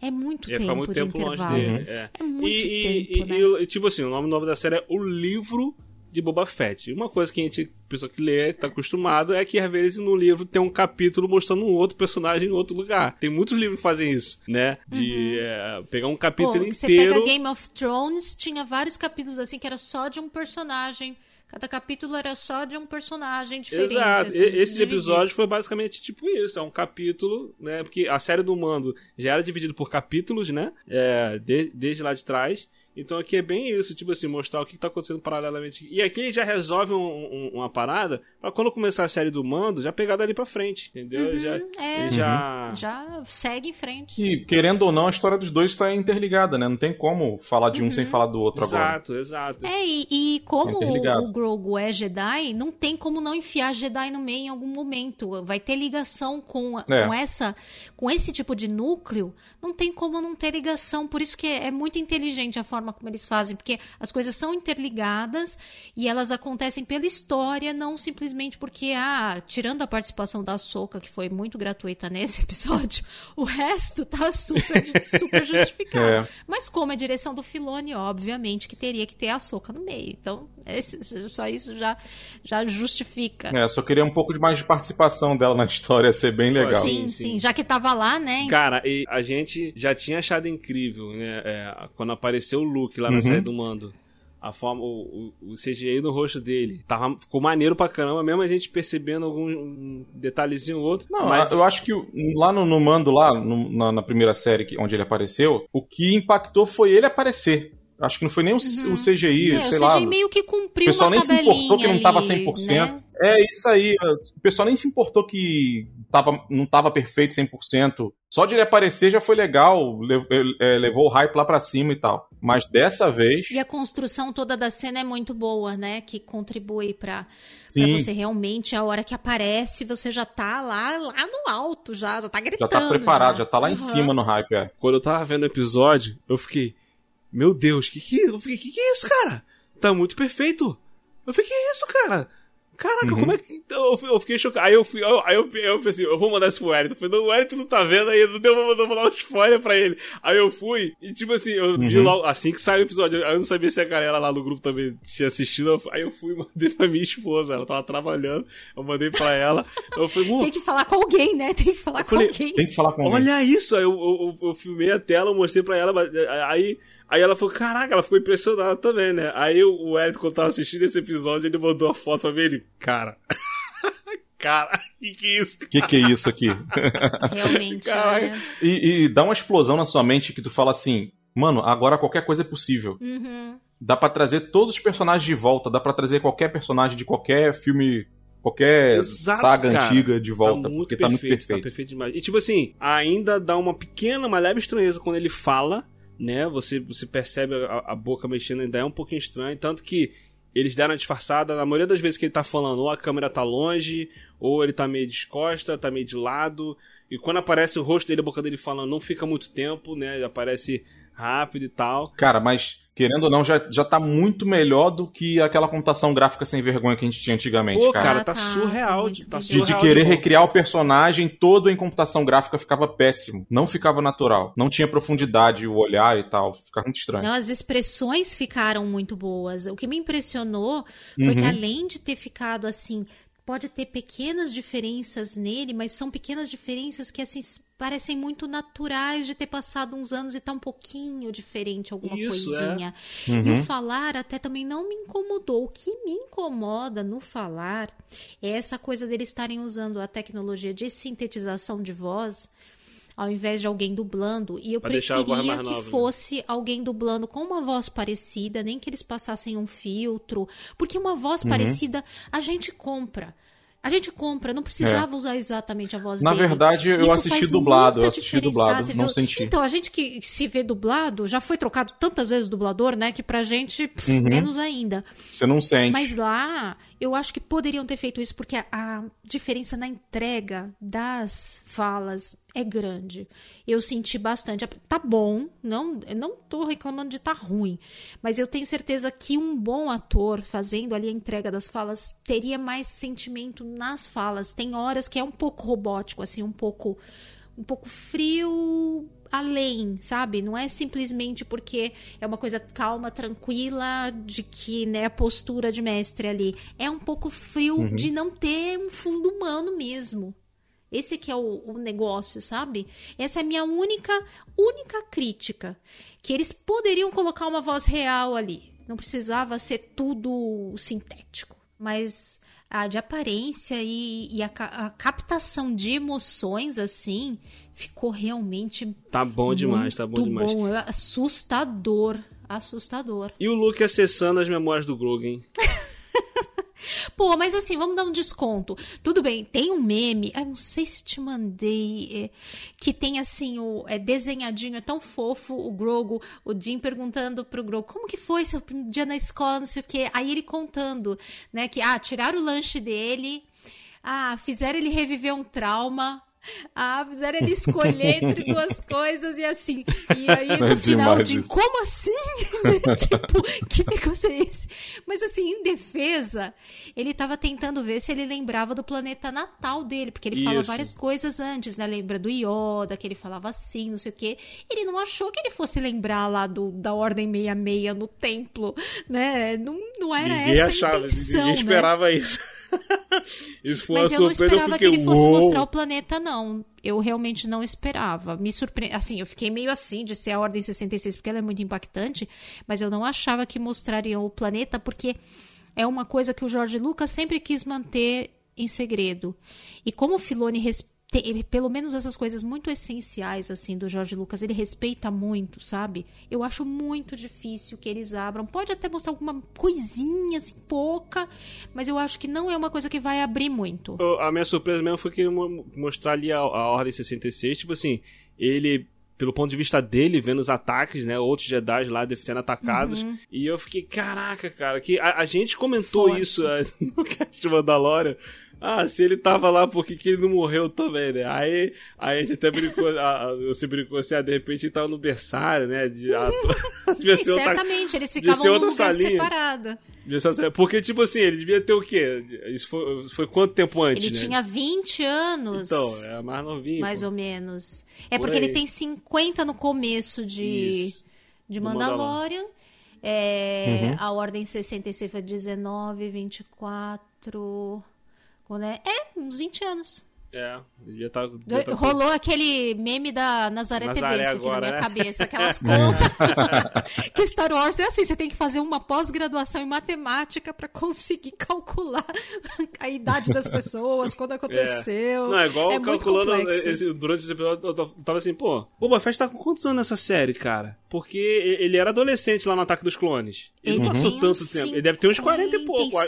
É muito ficar tempo muito de tempo longe intervalo. dele. É, É muito e, tempo, e, né? e, tipo assim, o nome novo da série é O Livro de Boba Fett. Uma coisa que a gente, pessoa que lê, tá acostumado, é que às vezes no livro tem um capítulo mostrando um outro personagem em outro lugar. Tem muitos livros que fazem isso, né? De é, pegar um capítulo Pô, Você inteiro. pega Game of Thrones, tinha vários capítulos assim que era só de um personagem. Cada capítulo era só de um personagem diferente. Exato. assim, Esse episódio foi basicamente tipo isso. É um capítulo, né? Porque a série do Mando já era dividida por capítulos, né? É, de- desde lá de trás. Então aqui é bem isso, tipo assim, mostrar o que tá acontecendo paralelamente. E aqui ele já resolve um- um- uma parada pra quando começar a série do Mando, já pegar dali pra frente, entendeu? já, é. ele já... Já segue em frente. E, querendo ou não, a história dos dois está interligada, né? Não tem como falar de um sem falar do outro agora. Exato, exato. É, e, e como Tá interligado. o Grogu é Jedi, não tem como não enfiar Jedi no meio em algum momento. Vai ter ligação com, É. com essa, com esse tipo de núcleo, não tem como não ter ligação. Por isso que é, é muito inteligente a forma como eles fazem, porque as coisas são interligadas e elas acontecem pela história, não simplesmente porque, ah, tirando a participação da Soca, que foi muito gratuita nesse episódio, o resto tá super, super justificado. É. Mas como é direção do Filone, obviamente que teria que ter a soca no meio. Então, esse- só isso já, já justifica. É, só queria um pouco de mais de participação dela na história, ia ser bem legal. sim, Sim, sim, sim. Já que tava lá, né? Cara, e a gente já tinha achado incrível, né? é, quando apareceu o Luke lá na Uhum. série do Mando. A forma, o, o, o CGI no rosto dele. Tava, ficou maneiro pra caramba, mesmo a gente percebendo algum um detalhezinho ou outro. Não, mas eu acho que o- lá no, no Mando, lá no- na, na primeira série que, onde ele apareceu, o que impactou foi ele aparecer. Acho que não foi nem o, o CGI, É, sei o lá. CGI meio que O cumpriu pessoal uma nem se importou que não tava ali, 100%. né? É isso aí. O pessoal nem se importou que tava, não tava perfeito 100%. Só de ele aparecer já foi legal, lev- é, levou o hype lá pra cima e tal. Mas dessa vez, E a construção toda da cena é muito boa, né? Que contribui sim, você realmente, a hora que aparece, você já tá lá, lá no alto, já, já tá gritando. já tá preparado, já, tá lá em Uhum. cima no hype. É. quando eu tava vendo o episódio, eu fiquei, meu Deus, que que, eu fiquei, que que é isso, cara? Tá muito perfeito. Eu fiquei, que é isso, cara? Caraca, Uhum. como é que. Eu, fui- eu fiquei chocado. Aí eu fui. eu- Aí eu, eu falei assim, eu vou mandar isso pro Wellington. Eu falei, não, o Wellington não tá vendo aí, não deu pra mandar um spoiler pra ele. Aí eu fui, e tipo assim, eu vi Uhum. logo, assim que saiu o episódio, eu não sabia se a galera lá no grupo também tinha assistido. eu- Aí eu fui e mandei pra minha esposa, ela tava trabalhando, eu mandei pra ela. Eu falei, "Mu, Tem que falar com alguém, né? Tem que falar Eu com falei, alguém. Tem que falar com alguém. Olha isso! Aí eu, eu, eu, eu filmei a tela, eu mostrei pra ela, mas, aí, aí ela falou, caraca, ela ficou impressionada também, né? Aí o, Eric, quando tava assistindo esse episódio, ele mandou a foto pra mim, ele, cara, cara, que que é isso? O que, que é isso aqui? Realmente, Caraca. olha. e, e dá uma explosão na sua mente que tu fala assim, mano, agora qualquer coisa é possível. Uhum. Dá pra trazer todos os personagens de volta, dá pra trazer qualquer personagem de qualquer filme, qualquer Exato, saga cara. antiga de volta, tá muito porque perfeito, tá muito perfeito. Tá perfeito demais. E tipo assim, ainda dá uma pequena, uma leve estranheza quando ele fala, né? Você, você percebe a, a boca mexendo, ainda é um pouquinho estranho. Tanto que eles deram uma disfarçada, na maioria das vezes que ele tá falando, ou a câmera tá longe, ou ele tá meio descosta, tá meio de lado. E quando aparece o rosto dele, a boca dele falando, não fica muito tempo, né? Aparece rápido e tal. Cara, mas querendo ou não, já, já tá muito melhor do que aquela computação gráfica sem vergonha que a gente tinha antigamente, Pô, cara. cara, Ah, tá, tá, surreal. tá de- tá bem. De, de surreal querer bom. recriar o personagem todo em computação gráfica ficava péssimo. Não ficava natural. Não tinha profundidade, o olhar e tal. Ficava muito estranho. Não, as expressões ficaram muito boas. O que me impressionou foi que Uhum. além de ter ficado assim, pode ter pequenas diferenças nele, mas são pequenas diferenças que assim parecem muito naturais de ter passado uns anos e tá um pouquinho diferente alguma Isso, é. coisinha. E Uhum. o falar até também não me incomodou. O que me incomoda no falar é essa coisa deles estarem usando a tecnologia de sintetização de voz ao invés de alguém dublando. E eu Pra preferia que nova, né? fosse alguém dublando com uma voz parecida, nem que eles passassem um filtro. Porque uma voz Uhum. parecida a gente compra. A gente compra, não precisava usar exatamente a voz É. Na dele. verdade, eu Isso assisti dublado, eu assisti diferença. dublado, você não viu? senti. Então, a gente que se vê dublado, já foi trocado tantas vezes o dublador, né? Que pra gente, pff, Uhum. menos ainda. Você não sente. Mas lá, eu acho que poderiam ter feito isso, porque a, a diferença na entrega das falas é grande. Eu senti bastante. Tá bom, não, não tô reclamando de tá ruim, mas eu tenho certeza que um bom ator fazendo ali a entrega das falas teria mais sentimento nas falas. Tem horas que é um pouco robótico, assim, um pouco um pouco frio, além, sabe? Não é simplesmente porque é uma coisa calma, tranquila, de que, né, a postura de mestre ali. É um pouco frio uhum. de não ter um fundo humano mesmo. Esse que é o, o, negócio, sabe? Essa é a minha única, única crítica. Que eles poderiam colocar uma voz real ali. Não precisava ser tudo sintético. Mas a de aparência e, e a, a, captação de emoções, assim, ficou realmente. Tá bom demais, tá bom demais. Bom, assustador. Assustador. E o Luke acessando as memórias do Grogan. Pô, mas assim, vamos dar um desconto. Tudo bem, tem um meme, eu não sei se te mandei, é, que tem assim, o é desenhadinho, é tão fofo, o Grogo, o Jim perguntando pro Grogo, como que foi seu dia na escola, não sei o quê. Aí ele contando, né, que, ah, tiraram o lanche dele, ah, fizeram ele reviver um trauma, ah, fizeram ele escolher entre duas coisas e assim. E aí no é final de como assim? tipo, que negócio é esse? Mas assim, em defesa, ele tava tentando ver se ele lembrava do planeta natal dele, porque ele Isso. fala várias coisas antes, né? Lembra do Yoda, que ele falava assim, não sei o quê. Ele não achou que ele fosse lembrar lá do, da Ordem 66 no templo, né? Não, não era ninguém essa achava, a intenção, ninguém né? esperava isso. Isso foi Mas uma eu surpresa. não esperava fiquei, que ele fosse Uou! mostrar o planeta, não. Eu realmente não esperava. Me surpre... Assim, eu fiquei meio assim de ser a Ordem 66, porque ela é muito impactante, mas eu não achava que mostrariam o planeta, porque é uma coisa que o George Lucas sempre quis manter em segredo. E como o Filoni respeita pelo menos essas coisas muito essenciais assim do Jorge Lucas, ele respeita muito, sabe? Eu acho muito difícil que eles abram. Pode até mostrar alguma coisinha assim, pouca, mas eu acho que não é uma coisa que vai abrir muito. A minha surpresa mesmo foi que mostrar ali a, a Ordem 66, tipo assim, ele pelo ponto de vista dele, vendo os ataques, né? Outros Jedi lá sendo atacados. Uhum. E eu fiquei, caraca, cara, que a, a gente comentou Forte. isso no cast Mandalorian ah, se ele tava lá, por que, que ele não morreu também, né? Aí, aí a gente até brincou, a, a, você brincou assim, ah, de repente ele tava no berçário, né? De, a, ser certamente, outra, eles ficavam num lugar salinha. separado. Porque, tipo assim, ele devia ter o quê? Isso foi, foi quanto tempo antes, Ele né? tinha 20 anos. Então, é mais novinho. Mais pô. ou menos. É Por porque aí. ele tem 50 no começo de, de Mandalorian. Mandalorian. É, uhum. A Ordem 66 foi 19, 24... Quando é, é, uns 20 anos. É, já tá, já tá Rolou aquele meme da Nazaré, Nazaré Tedesco agora, aqui na minha né? cabeça, aquelas contas. que Star Wars é assim, você tem que fazer uma pós-graduação em matemática para conseguir calcular a idade das pessoas, quando aconteceu. É. Não, é igual é calculando esse, durante esse episódio, eu tava assim, pô, o Boba Fett tá com quantos anos nessa série, cara? Porque ele era adolescente lá no Ataque dos Clones. Ele, não passou tanto tempo. Ele deve ter uns 40 e pouco.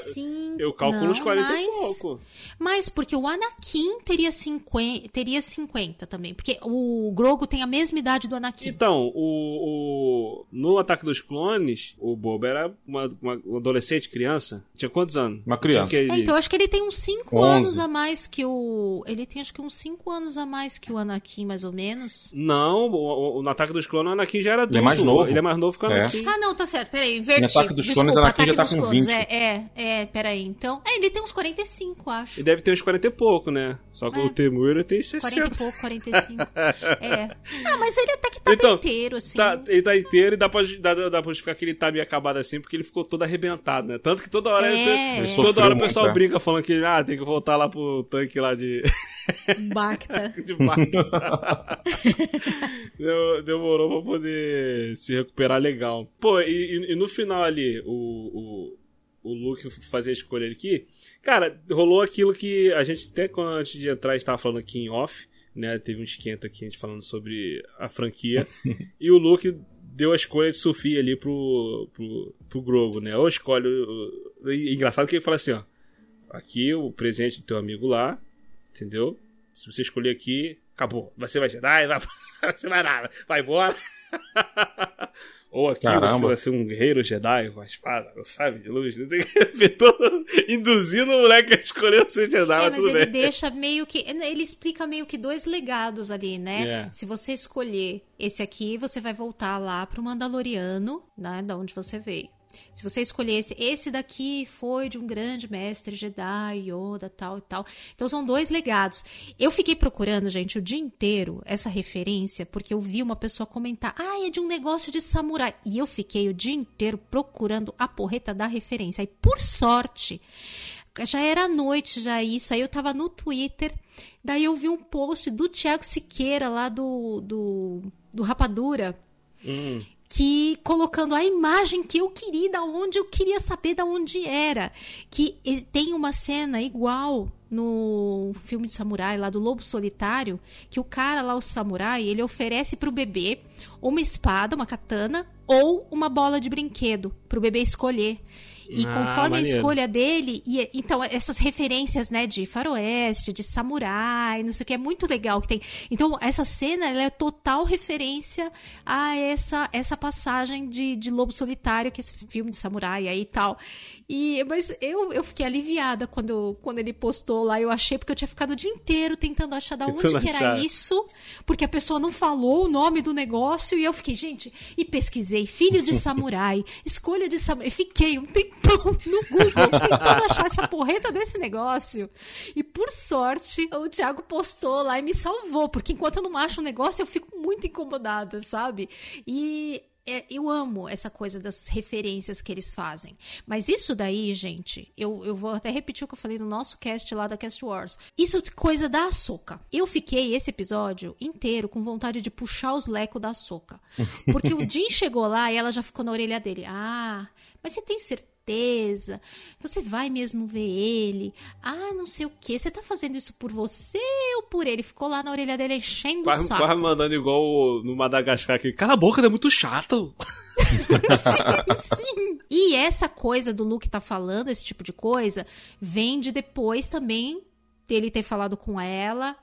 Eu calculo não, uns 40 mas, e pouco. Mas porque o Anakin teria 50, teria 50 também. Porque o Grogu tem a mesma idade do Anakin. Então, o, o no Ataque dos Clones, o Boba era uma, uma adolescente, criança. Tinha quantos anos? Uma criança. É, então, acho que ele tem uns 5 anos a mais que o... Ele tem acho que uns 5 anos a mais que o Anakin, mais ou menos. Não, o, o, no Ataque dos Clones o Anakin já era adulto. Ele é mais novo. Ele é mais novo que o é. Anakin. É. Ah, não, tá certo. Peraí, inverti. No Ataque dos Desculpa, Clones, o Anakin já tá com clones. 20. É, é, é, peraí. Então, é, ele tem uns 45, acho. Ele deve ter uns 40 e pouco, né? Só que é. o Temur tem 60. 40 e pouco, 45. é. Ah, mas ele até que tá então, inteiro, assim. Tá, ele tá inteiro e dá pra, dá, dá pra justificar que ele tá meio acabado assim, porque ele ficou todo arrebentado, né? Tanto que toda hora, é. ele, toda hora o pessoal muito, brinca falando que ah, tem que voltar lá pro tanque lá de... Bacta. de Bacta. Demorou pra poder se recuperar legal. Pô, e, e, no final ali, o, o, o Luke fazer a escolha aqui, cara, rolou aquilo que a gente até quando antes de entrar estava falando aqui em off, né? Teve um esquenta aqui a gente falando sobre a franquia. e o Luke deu a escolha de Sofia ali pro, pro, pro Grogu, né? Ou escolhe. E, engraçado que ele fala assim, ó. Aqui o presente do teu amigo lá, entendeu? Se você escolher aqui, acabou. Você vai Jedi, vai, você vai nada, vai embora. Ou aqui você vai ser um guerreiro Jedi com a espada, sabe, de luz. Todo, induzindo o moleque a escolher ser Jedi. É, mas ele bem. deixa meio que. Ele explica meio que dois legados ali, né? É. Se você escolher esse aqui, você vai voltar lá pro Mandaloriano, né? Da onde você veio. Se você escolhesse esse daqui foi de um grande mestre Jedi, Yoda, tal e tal. Então são dois legados. Eu fiquei procurando, gente, o dia inteiro essa referência, porque eu vi uma pessoa comentar: "Ah, é de um negócio de samurai". E eu fiquei o dia inteiro procurando a porreta da referência. E por sorte, já era noite já isso. Aí eu tava no Twitter, daí eu vi um post do Thiago Siqueira lá do do, do Rapadura. Hum. Que colocando a imagem que eu queria, da onde eu queria saber da onde era. Que tem uma cena igual no filme de samurai lá do Lobo Solitário, que o cara lá, o samurai, ele oferece pro bebê uma espada, uma katana, ou uma bola de brinquedo, pro bebê escolher. E Ah, conforme maneiro. a escolha dele, e, então essas referências, né, de faroeste, de samurai, não sei o que, é muito legal que tem. Então essa cena, ela é total referência a essa essa passagem de, de Lobo Solitário, que é esse filme de samurai aí e tal. E, mas eu, eu fiquei aliviada quando, quando ele postou lá, eu achei, porque eu tinha ficado o dia inteiro tentando achar da onde que era achar. isso, porque a pessoa não falou o nome do negócio, e eu fiquei, gente, e pesquisei, filho de samurai, escolha de samurai, fiquei um tempão no Google tentando achar essa porreta desse negócio. E por sorte, o Thiago postou lá e me salvou, porque enquanto eu não acho um negócio, eu fico muito incomodada, sabe? E é, eu amo essa coisa das referências que eles fazem. Mas isso daí, gente, eu, eu vou até repetir o que eu falei no nosso cast lá da Cast Wars. Isso é coisa da Ahsoka. Eu fiquei esse episódio inteiro com vontade de puxar os lecos da Ahsoka. Porque o Jin chegou lá e ela já ficou na orelha dele. Ah, mas você tem certeza? Você vai mesmo ver ele? Ah, não sei o que. Você tá fazendo isso por você ou por ele? Ficou lá na orelha dele enchendo o Quase, saco. quase mandando igual o- no Madagascar aqui. Cala a boca, é muito chato. sim, sim. E essa coisa do Luke tá falando, esse tipo de coisa, vem de depois também dele ter falado com ela.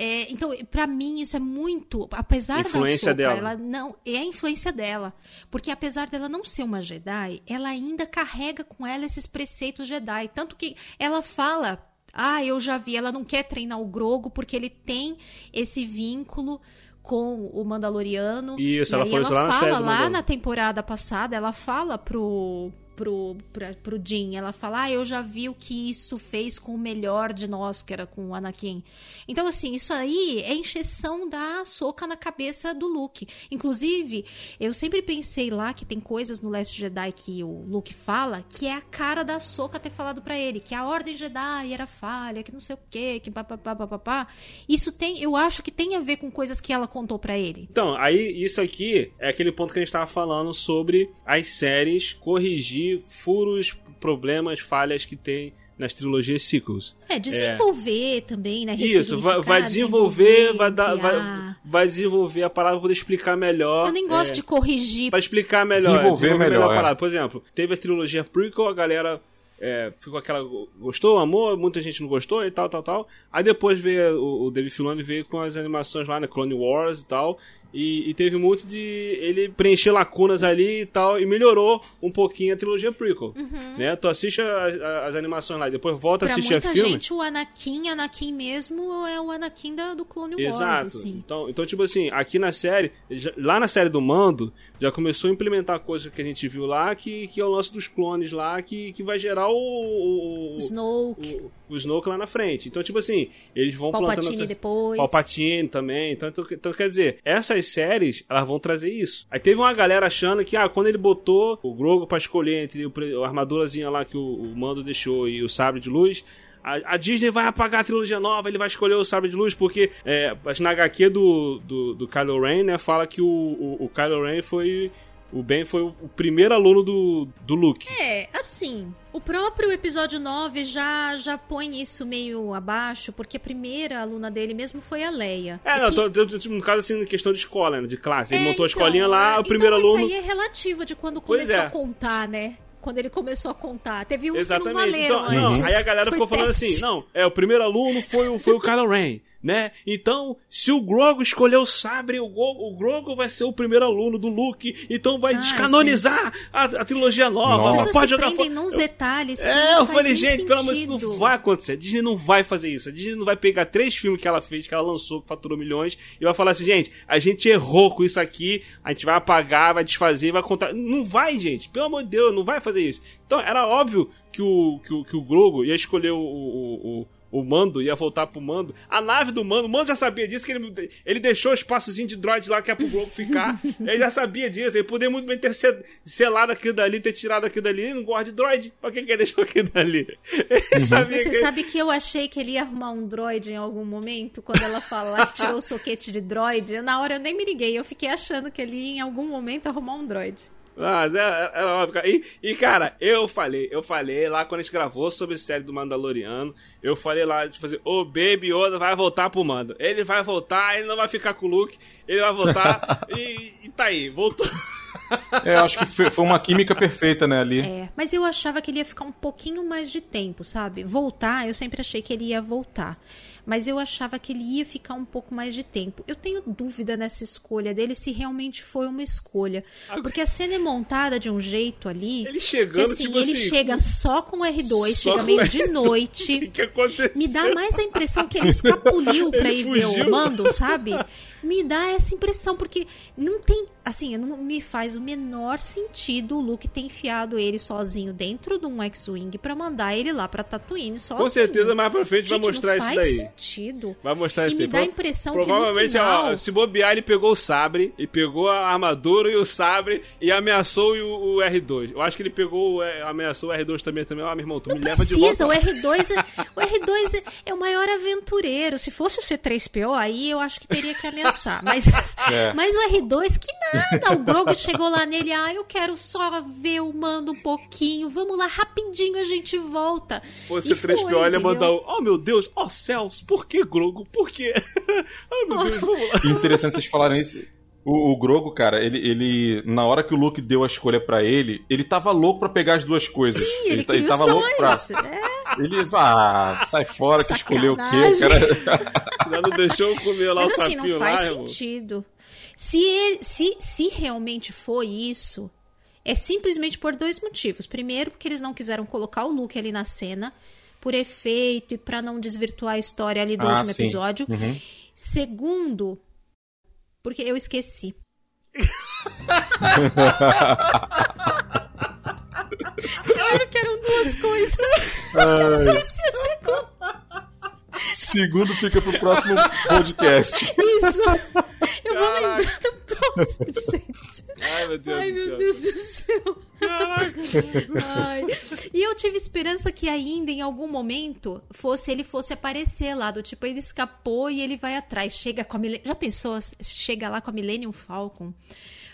É, então, pra mim, isso é muito. Apesar Influência da Ahsoka, dela. ela não. É a influência dela. Porque apesar dela não ser uma Jedi, ela ainda carrega com ela esses preceitos Jedi. Tanto que ela fala. Ah, eu já vi, ela não quer treinar o Grogo porque ele tem esse vínculo com o Mandaloriano. Isso, e ela falou ela lá na série fala do lá na temporada passada, ela fala pro pro, pra, pro Jin, ela fala, ah, eu já vi o que isso fez com o melhor de nós, que era com o Anakin. Então, assim, isso aí é encheção da soca na cabeça do Luke. Inclusive, eu sempre pensei lá que tem coisas no Last Jedi que o Luke fala, que é a cara da soca ter falado pra ele, que a Ordem Jedi era falha, que não sei o quê, que papapá. Isso tem, eu acho que tem a ver com coisas que ela contou pra ele. Então, aí isso aqui é aquele ponto que a gente tava falando sobre as séries corrigir furos, problemas, falhas que tem nas trilogias sequels. É, desenvolver também, né? Isso, vai, vai ressignificar, desenvolver, vai, dar, vai, vai desenvolver a parada pra poder explicar melhor. Eu nem gosto é, de corrigir. Pra explicar melhor, Desenvolver melhor, a é. parada. Por exemplo, teve a trilogia prequel, a galera é, ficou aquela. Gostou, amou, muita gente não gostou e tal, tal, tal. Aí depois veio o, o David Filoni veio com as animações lá na Clone Wars e tal. E, e teve muito de ele preencher lacunas ali e tal, e melhorou um pouquinho a trilogia prequel. Né? Tu assiste a- a- as animações lá e depois volta a Uhum. Pra assistir a muita filme. gente, o Anakin, Anakin mesmo, é o Anakin da, do Clone Wars, Exato. assim. Então, então, tipo assim, aqui na série, lá na série do Mando, já começou a implementar coisa que a gente viu lá, que, que é o lance dos clones lá, que, que vai gerar o, o, o, Snoke, o, o Snoke lá na frente. Então, tipo assim, eles vão Palpatine plantando... essa- depois. Palpatine também. Então, então, então, quer dizer, essas séries, elas vão trazer isso. Aí teve uma galera achando que, ah, quando ele botou o Grogu pra escolher entre o, a armadurazinha lá que o, o Mando deixou e o sabre de luz, a, a Disney vai apagar a trilogia nova, ele vai escolher o sabre de luz, porque é, na HQ do, do, do Kylo Ren, né, fala que o, o, o Kylo Ren foi... O Ben foi o, primeiro aluno do, do Luke. É, assim, o próprio episódio 9 já, já põe isso meio abaixo, porque a primeira aluna dele mesmo foi a Leia. É, não, que- tô, tô- tô, tipo, no caso assim, questão de escola, né, de classe. Ele É, montou a então, escolinha lá, é, o primeiro então aluno... Isso aí é relativo de quando Pois começou é. a contar, né? Quando ele começou a contar. Teve uns Exatamente. que não valeram então, não, aí a galera Foi ficou falando teste. assim, não, é, o primeiro aluno foi o, foi o Kylo Ren. Né? Então, se o Grogo escolher o sabre, o, Go, o Grogo vai ser o primeiro aluno do Luke, então vai Ai, descanonizar a, a trilogia nova. Nossa. As pode se jogar prendem fora. nos detalhes. É, eu falei, gente, pelo amor de Deus, não vai acontecer. A Disney não vai fazer isso. A Disney não vai pegar três filmes que ela fez, que ela lançou, que faturou milhões, e vai falar assim, gente, a gente errou com isso aqui, a gente vai apagar, vai desfazer, vai contar. Não vai, gente. Pelo amor de Deus, não vai fazer isso. Então, era óbvio que o, que o, que o Grogo ia escolher o, o, o, o Mando, ia voltar pro Mando. A nave do Mando, o Mando já sabia disso, que ele, ele deixou o espaçozinho de droid lá que é pro Grogo ficar. ele já sabia disso. Ele poderia muito bem ter sel- selado aquilo dali, ter tirado aquilo dali. Ele não gosta de droid. Pra que ele deixou aquilo dali? Ele sabia Você que... sabe que eu achei que ele ia arrumar um droid em algum momento, quando ela fala que tirou o soquete de droid. Na hora eu nem me liguei, eu fiquei achando que ele ia em algum momento arrumar um droid. Ah, é, é óbvio. E, e, cara, eu falei, eu falei lá quando a gente gravou sobre a série do Mandaloriano, eu falei lá de fazer, o Baby Yoda vai voltar pro Mando. Ele vai voltar, ele não vai ficar com o Luke, ele vai voltar e, e tá aí, voltou. É, eu acho que foi foi uma química perfeita, né, ali. É, mas eu achava que ele ia ficar um pouquinho mais de tempo, sabe? Voltar, eu sempre achei que ele ia voltar. Mas eu achava que ele ia ficar um pouco mais de tempo. Eu tenho dúvida nessa escolha dele se realmente foi uma escolha. Porque a cena é montada de um jeito ali. Ele que chegando, assim, tipo ele assim. chega só com o R2, só chega meio de R2. noite. O que, que aconteceu? Me dá mais a impressão que ele escapuliu pra Ele ir ver fugiu. o mando, sabe? Me dá essa impressão, porque não tem. Assim, não me faz o menor sentido o Luke ter enfiado ele sozinho dentro de um X-Wing pra mandar ele lá pra Tatooine sozinho. Com certeza mais pra frente vai Gente, mostrar não isso faz daí. sentido. Vai mostrar E isso me aí. dá a Pro- impressão que no Provavelmente, final- ó, se bobear, ele pegou o sabre, e pegou a armadura e o sabre e ameaçou o, o R2. Eu acho que ele pegou, é, ameaçou o R2 também. também. Ó, meu irmão, tu me leva de Precisa, volta. o R2, é, o R2 é, é o maior aventureiro. Se fosse o C3PO, aí eu acho que teria que ameaçar. Mas, É. mas o R2, que nada. O Grogu chegou lá nele, ah, eu quero só ver o mando um pouquinho. Vamos lá, rapidinho a gente volta. Você foi, 3PO, ele ia entendeu? mandar o. Oh meu Deus, oh céus, por que Grogo? Por quê? oh meu Deus, vamos lá. Interessante vocês falarem isso. O, o Grogo, cara, ele, ele. Na hora que o Luke deu a escolha pra ele, ele tava louco pra pegar as duas coisas. Sim, ele, ta- queria tava os louco dois. pra. É. Ele. Ah, sai fora que escolheu o quê? Sacanagem. Cara... Já não deixou eu comer lá Mas o assim, não faz lá, irmão. Se, ele- se, se realmente foi isso, é simplesmente por dois motivos. Primeiro, porque eles não quiseram colocar o Luke ali na cena, por efeito e pra não desvirtuar a história ali do Ah, último sim. episódio. Uhum. Segundo, porque eu esqueci. Claro que eram duas coisas. Não sei se ia ser com- Segundo fica pro próximo podcast. isso. Eu vou lembrar do próximo, gente. Ai, meu Deus Ai, do meu céu. Deus do céu. Ai. E eu tive esperança que ainda em algum momento fosse ele fosse aparecer lá, do tipo, ele escapou e ele vai atrás. Chega com a Millennium. Já pensou? Chega lá com a Millennium Falcon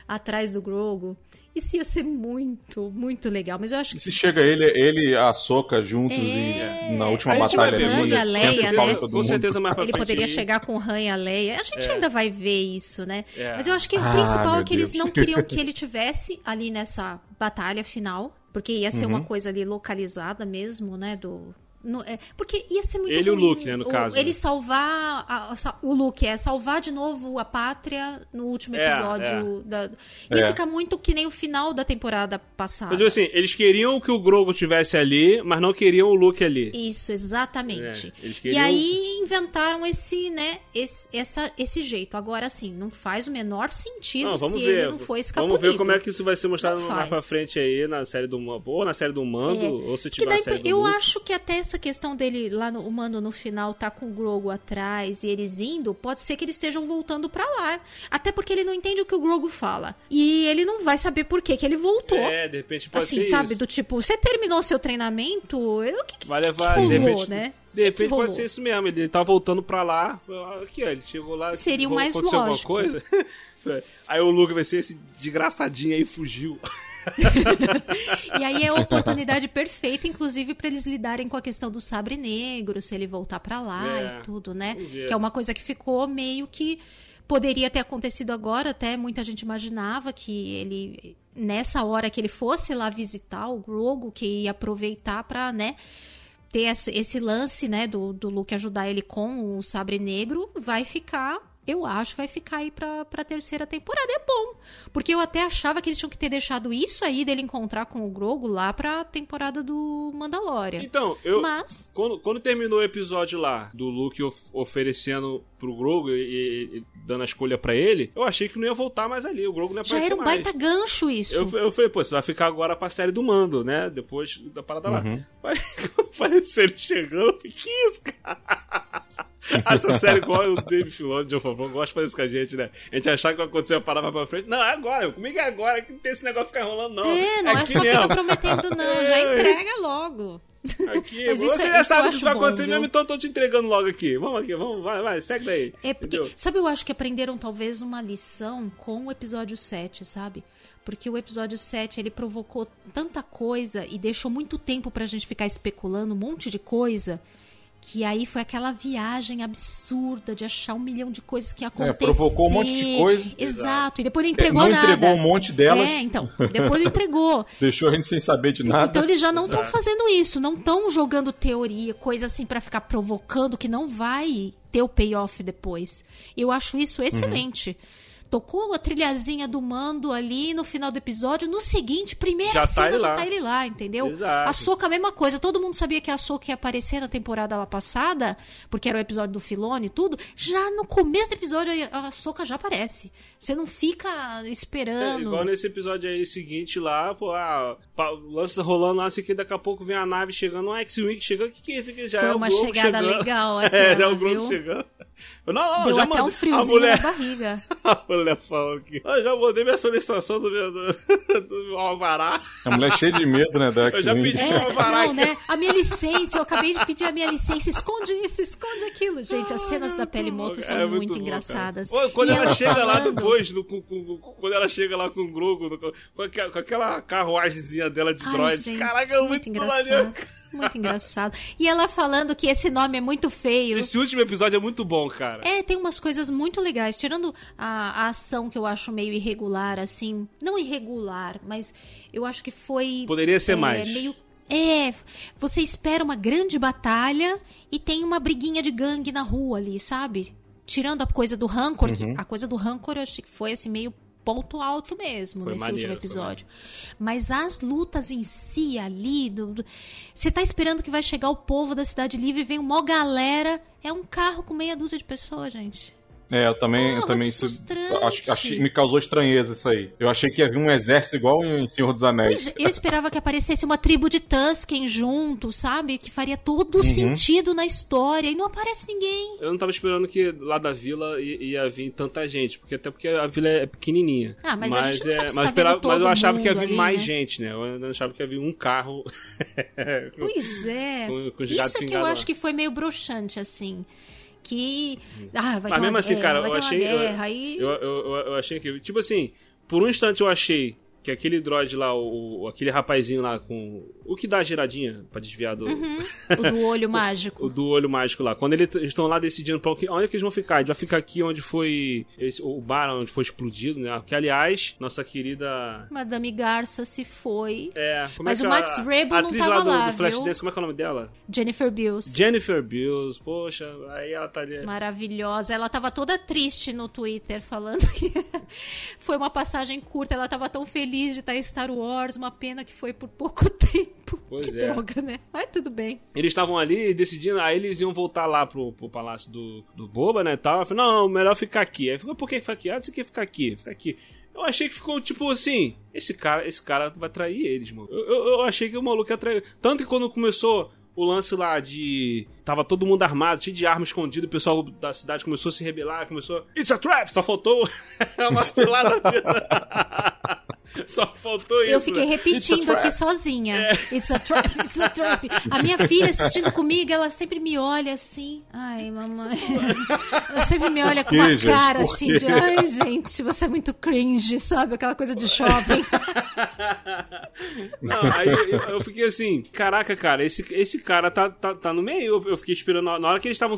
atrás do Grogo. Isso ia ser muito, muito legal. Mas eu acho E que. se chega ele, ele e a Soca juntos É. e na última A batalha ali, com ele certeza, sempre Leia, né? Com certeza mais pra Ele poderia chegar com o Han e a Leia. A gente É. ainda vai ver isso, né? É. Mas eu acho que o Ah, principal é que eles Deus. não queriam que ele tivesse ali nessa batalha final. Porque ia ser Uhum. uma coisa ali localizada mesmo, né? Do. No- é, porque ia ser muito Ele e o ruim Luke, né, no caso, Ele né? salvar. a- a- o Luke é salvar de novo a pátria no último É, episódio. Da, ia É. ficar muito que nem o final da temporada passada. Mas tipo assim, eles queriam que o Grogo tivesse ali, mas não queriam o Luke ali. Isso, exatamente. É, eles E queriam- aí inventaram esse, né, esse, essa, esse jeito. Agora, assim, não faz o menor sentido Não, se ver. ele não foi escapulido. Vamos ver como é que isso vai ser mostrado mais pra frente aí na série do Mando, ou na série do Mando, É. ou se tiver na série do eu Luke. acho que até essa questão dele lá no mano no final tá com o Grogu atrás e eles indo, pode ser que eles estejam voltando pra lá. Até porque ele não entende o que o Grogu fala. E ele não vai saber por que que ele voltou. É, de repente pode assim, ser sabe? isso. Do tipo, você terminou seu treinamento? Eu, o que, que Vai levar, que de rolou, repente, né? de repente pode ser isso mesmo. Ele tá voltando pra lá. Aqui, ó, ele chegou lá. Seria o ro- mais lógico. alguma coisa. aí o Luke vai ser esse desgraçadinho aí fugiu. E aí é a oportunidade perfeita, inclusive, pra eles lidarem com a questão do sabre negro, se ele voltar pra lá É, e tudo, né? ver. Que é uma coisa que ficou meio que poderia ter acontecido agora, até muita gente imaginava que ele nessa hora que ele fosse lá visitar o Grogu, que ia aproveitar pra, né, ter esse, esse lance, né, do, do Luke ajudar ele com o sabre negro, vai ficar eu acho que vai ficar aí pra, pra terceira temporada. É bom. Porque eu até achava que eles tinham que ter deixado isso aí dele encontrar com o Grogo lá pra temporada do Mandalorian. Então, eu. Mas. Quando, quando terminou o episódio lá, do Luke of- oferecendo pro Grogu e, e- e dando a escolha pra ele, eu achei que não ia voltar mais ali. O Grogu não ia Já era um mais. baita gancho isso. Eu, eu falei, pô, você vai ficar agora pra série do mando, né? Depois da parada lá. Uhum. Mas apareceu ele chegando, que isso, cara? Essa série igual o Dave Filoni, de favor, gosta de fazer isso com a gente, né? A gente achar que vai acontecer uma parada pra frente. Não, é agora, comigo é agora, que não tem esse negócio ficar enrolando, não. É, não é, aqui só mesmo. ficar prometendo, não. Já É. entrega logo. Aqui, Mas isso você é- já isso sabe que isso vai acontecer viu? mesmo, então eu tô te entregando logo aqui. Vamos aqui, vamos, vai, vai, segue daí. É porque, Entendeu? sabe, eu acho que aprenderam talvez uma lição com o episódio 7, sabe? Porque o episódio 7, ele provocou tanta coisa e deixou muito tempo pra gente ficar especulando um monte de coisa, que aí foi aquela viagem absurda de achar um milhão de coisas que ia acontecer. provocou um monte de coisa. Exato, e depois não entregou não nada. entregou um monte delas. É, então, depois não entregou. Deixou a gente sem saber de nada. Então eles já não estão fazendo isso, não estão jogando teoria, coisa assim pra ficar provocando que não vai ter o payoff depois. Eu acho isso excelente. Tocou a trilhazinha do mando ali no final do episódio, no seguinte, primeira Já tá cena ele já lá. tá ele lá, entendeu? Exato. A Soca a mesma coisa, todo mundo sabia que a Soca ia aparecer na temporada lá passada, porque era o episódio do Filone e tudo. Já no começo do episódio a Soca já aparece. Você não fica É, esperando. igual nesse episódio aí seguinte lá, pô, ah, o lance rolando lá, assim que daqui a pouco vem a nave chegando, um X-Wing chegando, o que, que é isso aqui? Já Foi é uma chegada chegando. legal É, aquela, já é o Grogu viu? chegando. Não, não, Deu já até mandei- um friozinho a mulher, na barriga. A mulher falando que eu já mandei minha solicitação do meu, do, do meu alvará. A mulher é cheia de medo, né, da Eu já pedi. É, Alvará. não, né? A minha licença, eu acabei de pedir a minha licença. Esconde isso, esconde aquilo. Gente, as cenas da Pele Moto são É muito, bom, engraçadas. Pô, quando E ela, chega lá falando- depois, no- com- com- com- quando ela chega lá com o Grogu, no- com, aquela, com aquela carruagemzinha dela de Ai, droid. gente, Caraca, é muito, engraçado. maneiro. Muito engraçado. E ela falando que esse nome é muito feio. Esse último episódio é muito bom, cara. É, tem umas coisas muito legais. Tirando a, a ação que eu acho meio irregular, assim. Não irregular, mas eu acho que foi. Poderia ser é, mais. Meio. É, você espera uma grande batalha e tem uma briguinha de gangue na rua ali, sabe? Tirando a coisa do Rancor, que- Uhum. a coisa do Rancor eu achei que foi assim meio ponto alto mesmo Foi nesse maneiro, último episódio. Mas as lutas em si ali, você tá esperando que vai chegar o povo da Cidade Livre e vem uma galera, é um carro com meia dúzia de pessoas, gente. É, eu também, eu Porra, também isso, acho, achei- me causou estranheza isso aí. Eu achei que ia vir um exército igual em Senhor dos Anéis. Pois, eu esperava que aparecesse uma tribo de Tusken junto, sabe? Que faria todo Uhum. sentido na história. E não aparece ninguém. Eu não tava esperando que lá da vila ia vir tanta gente, porque até porque a vila é pequenininha. Ah, mas a gente não sabe se mas, tá vendo mas eu achava que ia vir ali, mais né? gente, né? Eu achava que ia vir um carro. Pois é. Com- com Isso é que eu acho que foi meio broxante, assim. Que. Ah, vai Mas ter mesmo uma assim, guerra, cara, eu achei. guerra. aí... Eu, eu, eu, eu achei que. Tipo assim, por um instante eu achei que aquele droid lá, o, o- aquele rapazinho lá com. O que dá a giradinha pra desviar do. O do olho o mágico. do olho mágico lá. Quando eles estão lá decidindo pra onde, onde é que eles vão ficar. Ele vai ficar aqui onde foi esse- o bar onde foi explodido, né? Que aliás, nossa querida. Madame Garça se foi. É, como Mas é que o Max Rebo não tava lá do, lá, do Flash? Dance, como é que é o nome dela? Jennifer Bills. Jennifer Bills, poxa, aí ela tá ali. Maravilhosa. Ela tava toda triste no Twitter, falando que foi uma passagem curta. Ela tava tão feliz de estar em Star Wars. Uma pena que foi por pouco tempo. Pois que é. droga, né? Mas tudo bem. Eles estavam ali decidindo, aí eles iam voltar lá pro, pro palácio do, do Boba, né, e tal. Eu falei, não, melhor ficar aqui. Aí ficou, por que ficar aqui? Ah, você quer ficar aqui, ficar aqui. Eu achei que ficou tipo assim, esse cara, esse cara vai trair eles, mano. Eu, eu, eu achei que o maluco ia trair. Tanto que quando começou o lance lá de. Tava todo mundo armado, cheio de arma escondida, o pessoal da cidade começou a se rebelar, começou. It's a trap! Só faltou uma cilada. Só faltou isso. Eu fiquei né? repetindo aqui sozinha. É. It's a trap, it's a trap. A minha filha assistindo comigo, ela sempre me olha assim. Ai, mamãe. Ela sempre me olha com uma cara assim de ai, gente, você é muito cringe, sabe? Aquela coisa de shopping. Não, aí eu, fiquei assim, caraca, cara, esse, esse cara tá, tá, tá no meio. Eu, fiquei esperando na hora que eles estavam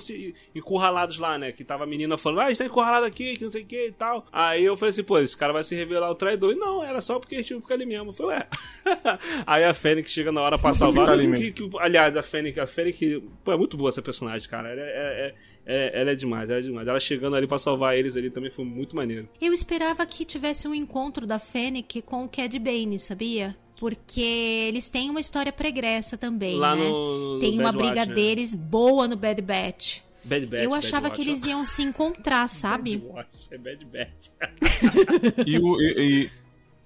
encurralados lá, né? Que tava a menina falando, ah, a gente tá encurralado aqui, que não sei o que e tal. Aí eu falei assim, pô, esse cara vai se revelar o traidor. E não, era, só porque a gente vai ficar ali mesmo. Eu falei, ué. Aí a Fênix chega na hora pra salvar. Que, que- aliás, a Fênix, a Fênix, pô, é muito boa essa personagem, cara. Ela é, é- é- ela é demais, ela é demais. Ela chegando ali pra salvar eles ali também foi muito maneiro. Eu esperava que tivesse um encontro da Fennec com o Cad Bane, sabia? Porque eles têm uma história pregressa também, Lá né? no- no Tem uma Bad briga Batch, né? deles boa no Bad Batch. Bad Batch. Eu Bad achava Watch, que eles iam se encontrar, sabe? Bad Watch, é Bad Batch. E, o, e- e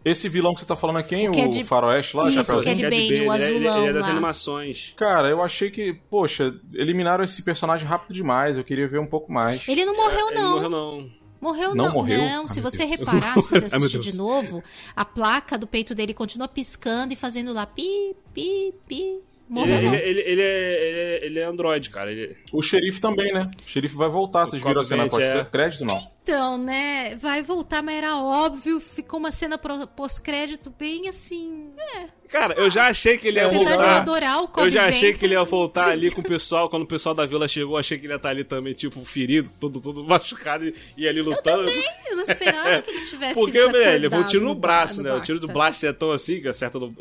esse vilão que você tá falando é quem? O O, Cad- Faroeste lá, Isso, Chapeuzinho? Cad Bane, Bane, o ele é- ele, azulão ele é das lá. animações. Cara, eu achei que, poxa, eliminaram esse personagem rápido demais. Eu queria ver um pouco mais. Ele não morreu, Ele não. morreu não. Morreu Não não. morreu? Não, se você Deus. reparar, se você assistir de novo, a placa do peito dele continua piscando e fazendo lá pi, pi, pi. Ele, Morreu ele, não. ele, ele é, ele, é, ele é android, cara. Ele, O xerife também, né? O xerife vai voltar. Vocês viram a cena pós-crédito, não? Então, né? Vai voltar, mas era óbvio. Ficou uma cena pós-crédito bem assim. É. Cara, eu já achei que ele ia Apesar de eu voltar. adorar o Eu já achei que ele ia voltar ali com o pessoal. Quando o pessoal da vila chegou, achei que ele ia estar ali também, tipo, ferido, todo, todo machucado e, e ali lutando. Eu não esperava que ele tivesse Porque, velho, ele levou um tiro no ba- braço, né? O tiro do Bacta. Blaster é tão assim que acerta no.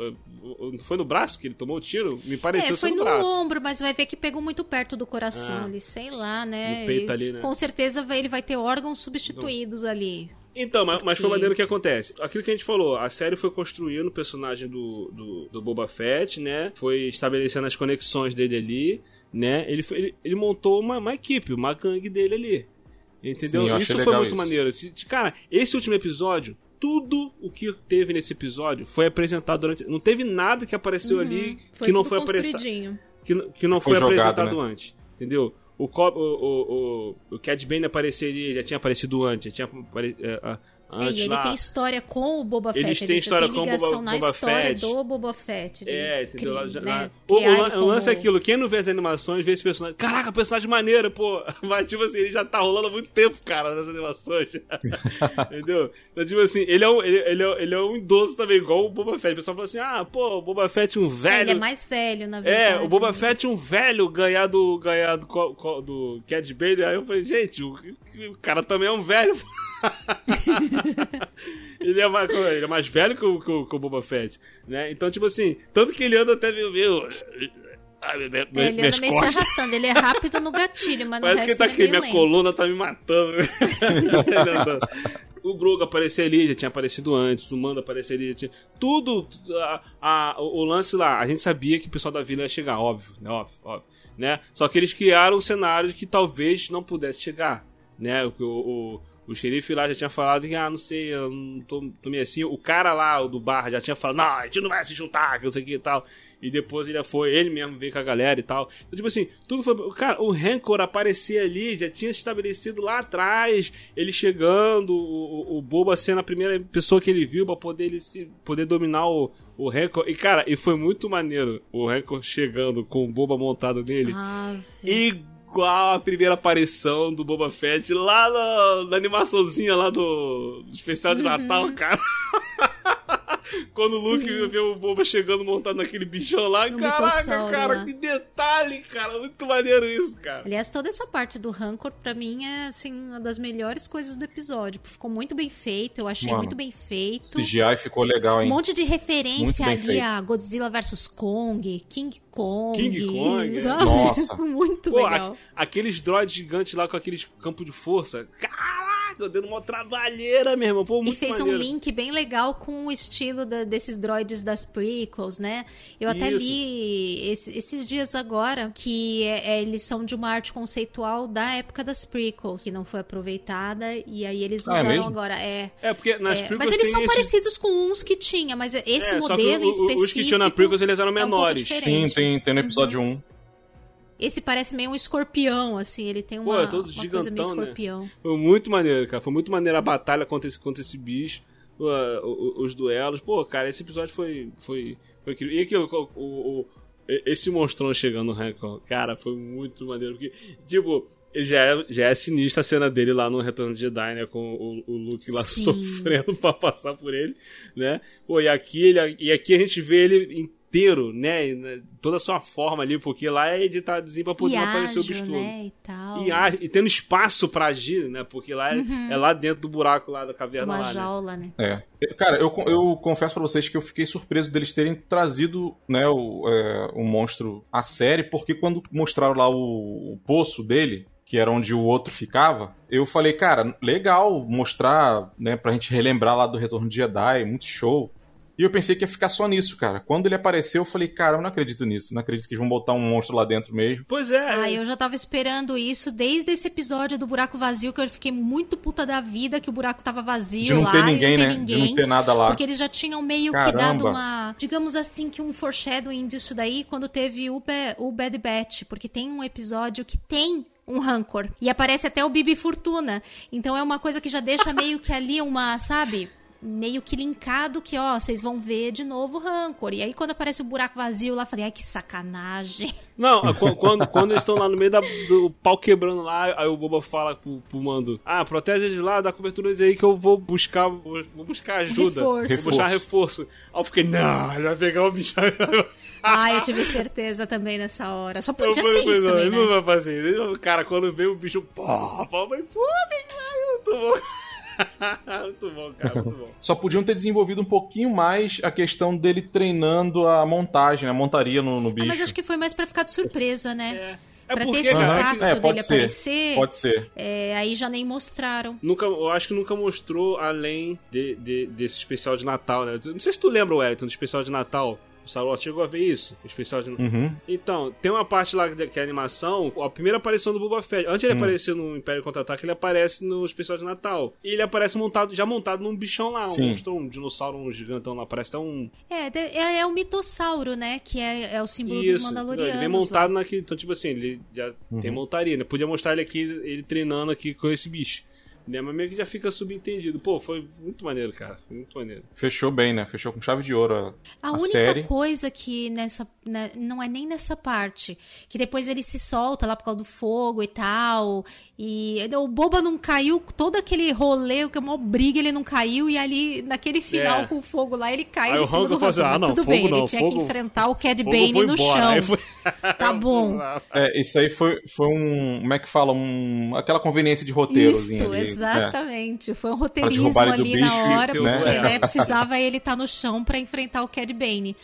Não foi no braço que ele tomou o tiro? Me pareceu É, foi ser no no braço. ombro, mas vai ver que pegou muito perto do coração Ah. ali, sei lá, né? No peito ali, né? Com certeza vai- ele vai ter órgãos substituídos ali. Então, mas, mas foi maneiro o que acontece. Aquilo que a gente falou, a série foi construindo o personagem do, do, do Boba Fett, né? Foi estabelecendo as conexões dele ali, né? Ele, foi- ele, ele montou uma, uma equipe, uma gangue dele ali. Entendeu? Sim, eu achei isso foi muito isso. maneiro. Cara, esse último episódio, tudo o que teve nesse episódio foi apresentado durante. Não teve nada que apareceu ali Uhum. Foi que não foi apresentado construidinho. que, n- que não Foi foi, jogado, apresentado né? antes. Entendeu? O, o, o, o, o Cad Bane apareceria, já tinha aparecido antes, já tinha apare- É, antes e ele lá. tem história com o Boba Fett. Eles ele têm história tem com o Boba- na Boba história Fett. do Boba Fett. É, entendeu? cri- Já- né, o, o, o lance é aquilo, quem não vê as animações, vê esse personagem. Caraca, personagem maneiro, pô. Mas, tipo assim, ele já tá rolando há muito tempo, cara, nas animações. entendeu? Então, tipo assim, ele é, um, ele, ele é, ele é um idoso também, igual o Boba Fett. O pessoal fala assim, ah, pô, o Boba Fett um É, velho. Ele é mais velho, na verdade. É, o Boba né? Fett um velho ganhar do, ganhar do, do Cad Bane. Aí eu falei, gente, o, o cara também é um velho. ele, é mais, ele é mais velho que o, que o, que o Boba Fett, né? Então, tipo assim, tanto que ele anda até meio... ah, me- É, ele anda meio se costas. arrastando. Ele é rápido no gatilho, mas Parece que resto tá ele é aqui, minha lento. coluna tá me matando. Ele o Grogu aparecer ali, já tinha aparecido antes, o Mando apareceria, tinha... tudo, a, a- o lance lá, a gente sabia que o pessoal da vila ia chegar, óbvio, né, óbvio, óbvio, né? Só que eles criaram um cenário que talvez não pudesse chegar, né? O, o, o xerife lá já tinha falado que, ah, não sei, eu não tô, tô meio assim. O cara lá, o do bar, já tinha falado, não, a gente não vai se juntar, que não sei o que e tal. E depois ele foi, ele mesmo veio com a galera e tal. Então, tipo assim, tudo foi. Cara, o Rancor aparecer ali, já tinha se estabelecido lá atrás, ele chegando, o, o, o Boba sendo a primeira pessoa que ele viu pra poder, ele se, poder dominar o, o Rancor. E, cara, e foi muito maneiro o Rancor chegando com o Boba montado nele. Ah, Igual a primeira aparição do Boba Fett lá na, na animaçãozinha lá do, do especial de Natal, cara. Quando o Luke Sim. vê o Boba chegando montado naquele bichão lá, No caraca, mitossauro cara, lá. que detalhe, cara, muito maneiro isso, cara. Aliás, toda essa parte do Rancor, pra mim, é assim, uma das melhores coisas do episódio. Ficou muito bem feito, eu achei Mano, muito bem feito. CGI ficou legal, Um hein? monte de referência ali feito. a Godzilla vs Kong, King Kong. King Kong, é. sabe? Nossa. muito Pô, legal. a- aqueles droids gigantes lá com aqueles campos de força, caraca, dando uma trabalheira, meu irmão, pô, E fez um maneiro. link bem legal com o estilo da- desses droids das prequels, né? Eu até Isso. li esse- esses dias agora que é- é, eles são de uma arte conceitual da época das prequels, que não foi aproveitada, e aí eles Ah, é usaram mesmo? agora. É. É, porque nas é, prequels mas eles tem são esses- parecidos com uns que tinha, mas esse É, só que modelo o- específico. os que tinham na prequels, eles eram é um pouco menores. diferente. Sim, tem, tem no episódio 1. Esse parece meio um escorpião, assim, ele tem Pô, uma, é todo uma coisa meio gigantão, né? escorpião. Foi muito maneiro, cara. Foi muito maneiro a batalha contra esse, contra esse bicho, os duelos. Pô, cara, esse episódio foi, foi, foi incrível. E aquilo, o, o- esse monstrão chegando no Rancor, cara, foi muito maneiro. Porque, tipo, já é, já é sinistra a cena dele lá no Retorno de Jedi, né? Com o, o Luke lá Sim. sofrendo pra passar por ele, né? Pô, e aqui, ele, e aqui a gente vê ele em inteiro, né? né, Toda a sua forma ali, porque lá é editadozinho pra poder e aparecer o ágil, bicho todo. né, e tal. E, e tendo espaço pra agir, né? Porque lá é, é lá dentro do buraco lá da caverna Uma lá, né? jaula, né? É. Cara, eu, eu confesso pra vocês que eu fiquei surpreso deles terem trazido né, o, é, o monstro à série, porque quando mostraram lá o, o poço dele, que era onde o outro ficava, eu falei, cara, legal mostrar, né, pra gente relembrar lá do Retorno de Jedi, muito show. E eu pensei que ia ficar só nisso, cara. Quando ele apareceu, eu falei, cara, eu não acredito nisso. Não acredito que eles vão botar um monstro lá dentro mesmo. Pois é. Ah, eu já tava esperando isso desde esse episódio do buraco vazio, que eu fiquei muito puta da vida que o buraco tava vazio De não lá ter e ninguém, não ter né? ninguém. De não ter nada lá. Porque eles já tinham meio que Caramba. dado uma. Digamos assim, que um foreshadowing disso daí quando teve o, Ba- o Bad Batch. Porque tem um episódio que tem um rancor. E aparece até o Bibi Fortuna. Então é uma coisa que já deixa meio que ali uma, sabe? Meio que linkado que, ó, vocês vão ver de novo o rancor. E aí quando aparece o buraco vazio lá, eu falei, ai que sacanagem. Não, qu- quando, quando eles estão lá no meio da- do pau quebrando lá, aí o Boba fala pro, pro Mando: Ah, protege eles lá, dá cobertura aí que eu vou buscar, vou, vou buscar ajuda. Reforço. Vou buscar reforço. Aí eu fiquei: Não, ele vai pegar o bicho. Ai, eu tive certeza também nessa hora. Só Eu podia ser isso não, também, ele né? não vai fazer. Cara, quando veio o bicho, pô, pô, mas pô, muito bom. muito bom, cara, muito bom. Só podiam ter desenvolvido um pouquinho mais a questão dele treinando a montagem, a montaria no, no Ah, bicho. mas acho que foi mais pra ficar de surpresa, né? É. É pra porque, ter esse impacto é, dele pode ser. aparecer, Pode ser. é, aí já nem mostraram. Nunca, eu acho que nunca mostrou além de, de- desse especial de Natal, né? Não sei se tu lembra, Wellington, do especial de Natal. O Star Wars chegou a ver isso? O especial de Uhum. Então, tem uma parte lá que é a animação, a primeira aparição do Boba Fett. Antes ele Hum. aparecer no Império Contra-Ataque, ele aparece no especial de Natal. E ele aparece montado, já montado num bichão lá, um monstro, um dinossauro, um gigantão lá, parece até um... É, é, é o mitossauro, né? Que é, é o símbolo Isso, dos Mandalorianos. ele vem montado naquele... Então, tipo assim, ele já Uhum. tem montaria, né? Podia mostrar ele aqui, ele treinando aqui com esse bicho. Né? Mas meio que já fica subentendido. Pô, foi muito maneiro, cara. Foi muito maneiro. Fechou bem, né? Fechou com chave de ouro a, A a única série. coisa que nessa. né, não é nem nessa parte. Que depois ele se solta lá por causa do fogo e tal. E o Boba não caiu, todo aquele rolê, que é uma briga, ele não caiu. E ali, naquele final É. com o fogo lá, ele cai Aí em o cima do assim, ah, não, Tudo fogo bem, não, ele tinha fogo- que enfrentar o Cad Bane no embora, chão. foi- Tá bom. É, isso aí foi, foi um. Como é que fala? Um, aquela conveniência de roteirozinho. Isso, ali, exatamente. Foi um roteirismo ali na hora, porque É. né, precisava ele estar no chão pra enfrentar o Cad Bane.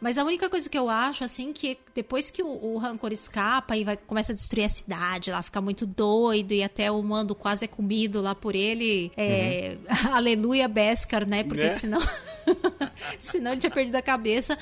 Mas a única coisa que eu acho, assim, que depois que o, o Rancor escapa e vai, começa a destruir a cidade, lá fica muito doido e até o Mando quase é comido lá por ele. É, Aleluia Beskar, né? Porque Né? senão. senão ele tinha perdido a cabeça.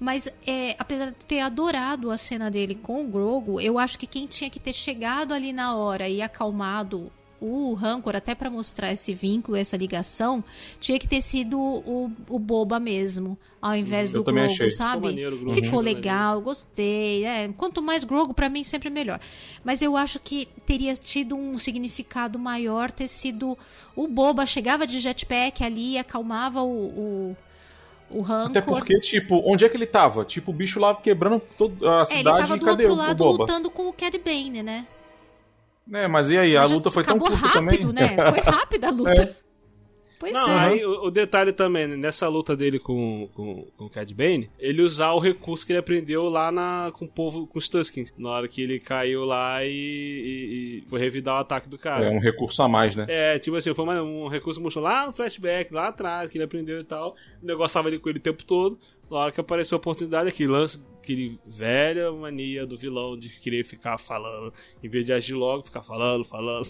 Mas é, apesar de ter adorado a cena dele com o Grogu, eu acho que quem tinha que ter chegado ali na hora e acalmado o Rancor, até pra mostrar esse vínculo, essa ligação, tinha que ter sido o, o Boba mesmo, ao invés Eu do Grogu, achei. sabe? Ficou maneiro. Ficou Uhum. legal, gostei. é. Quanto mais Grogu, pra mim, sempre melhor. Mas eu acho que teria tido um significado maior ter sido o Boba chegava de jetpack ali, acalmava o, o, o Rancor. Até porque, tipo, onde é que ele tava? Tipo, o bicho lá quebrando toda a É, ele cidade tava do cadê outro lado lutando com o Cad Bane, né? É, mas e aí? A luta foi tão curta rápido, também. né? Foi rápida a luta. Pois Não, é. aí o, o detalhe também, né, nessa luta dele com, com, com o Cad Bane, ele usar o recurso que ele aprendeu lá na, com o povo, com os Tuskens, na hora que ele caiu lá e, e- e foi revidar o ataque do cara. É um recurso a mais, né? É, tipo assim, foi uma- um recurso mostrou lá no flashback, lá atrás, que ele aprendeu e tal. O negócio tava ali com ele o tempo todo. Na hora que apareceu a oportunidade, aquele lance, aquele velha mania do vilão de querer ficar falando, em vez de agir logo, ficar falando, falando.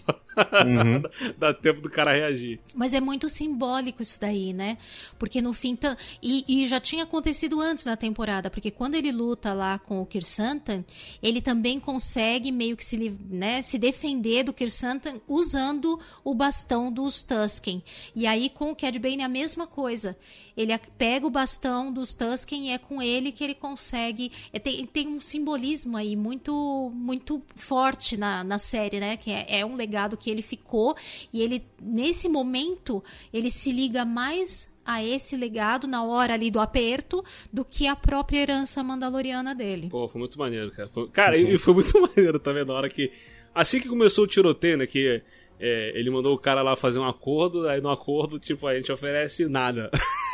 Uhum. Dá tempo do cara reagir. Mas é muito simbólico isso daí, né? Porque no fim. ta- E, e já tinha acontecido antes na temporada, porque quando ele luta lá com o Kirsantan, ele também consegue meio que se, né, se defender do Kirsantan usando o bastão dos Tusken. E aí com o Cad Bane é a mesma coisa. Ele a- pega o bastão dos Tusken e é com ele que ele consegue. é, tem, tem um simbolismo aí muito muito forte na, na série, né? Que é, é um legado que ele ficou e ele nesse momento ele se liga mais a esse legado na hora ali do aperto do que a própria herança mandaloriana dele. Pô, foi muito maneiro, cara. Foi- cara, e e foi muito maneiro também na hora que. Assim que começou o tiroteio, né? Que é, ele mandou o cara lá fazer um acordo, aí no acordo, tipo, a gente oferece nada.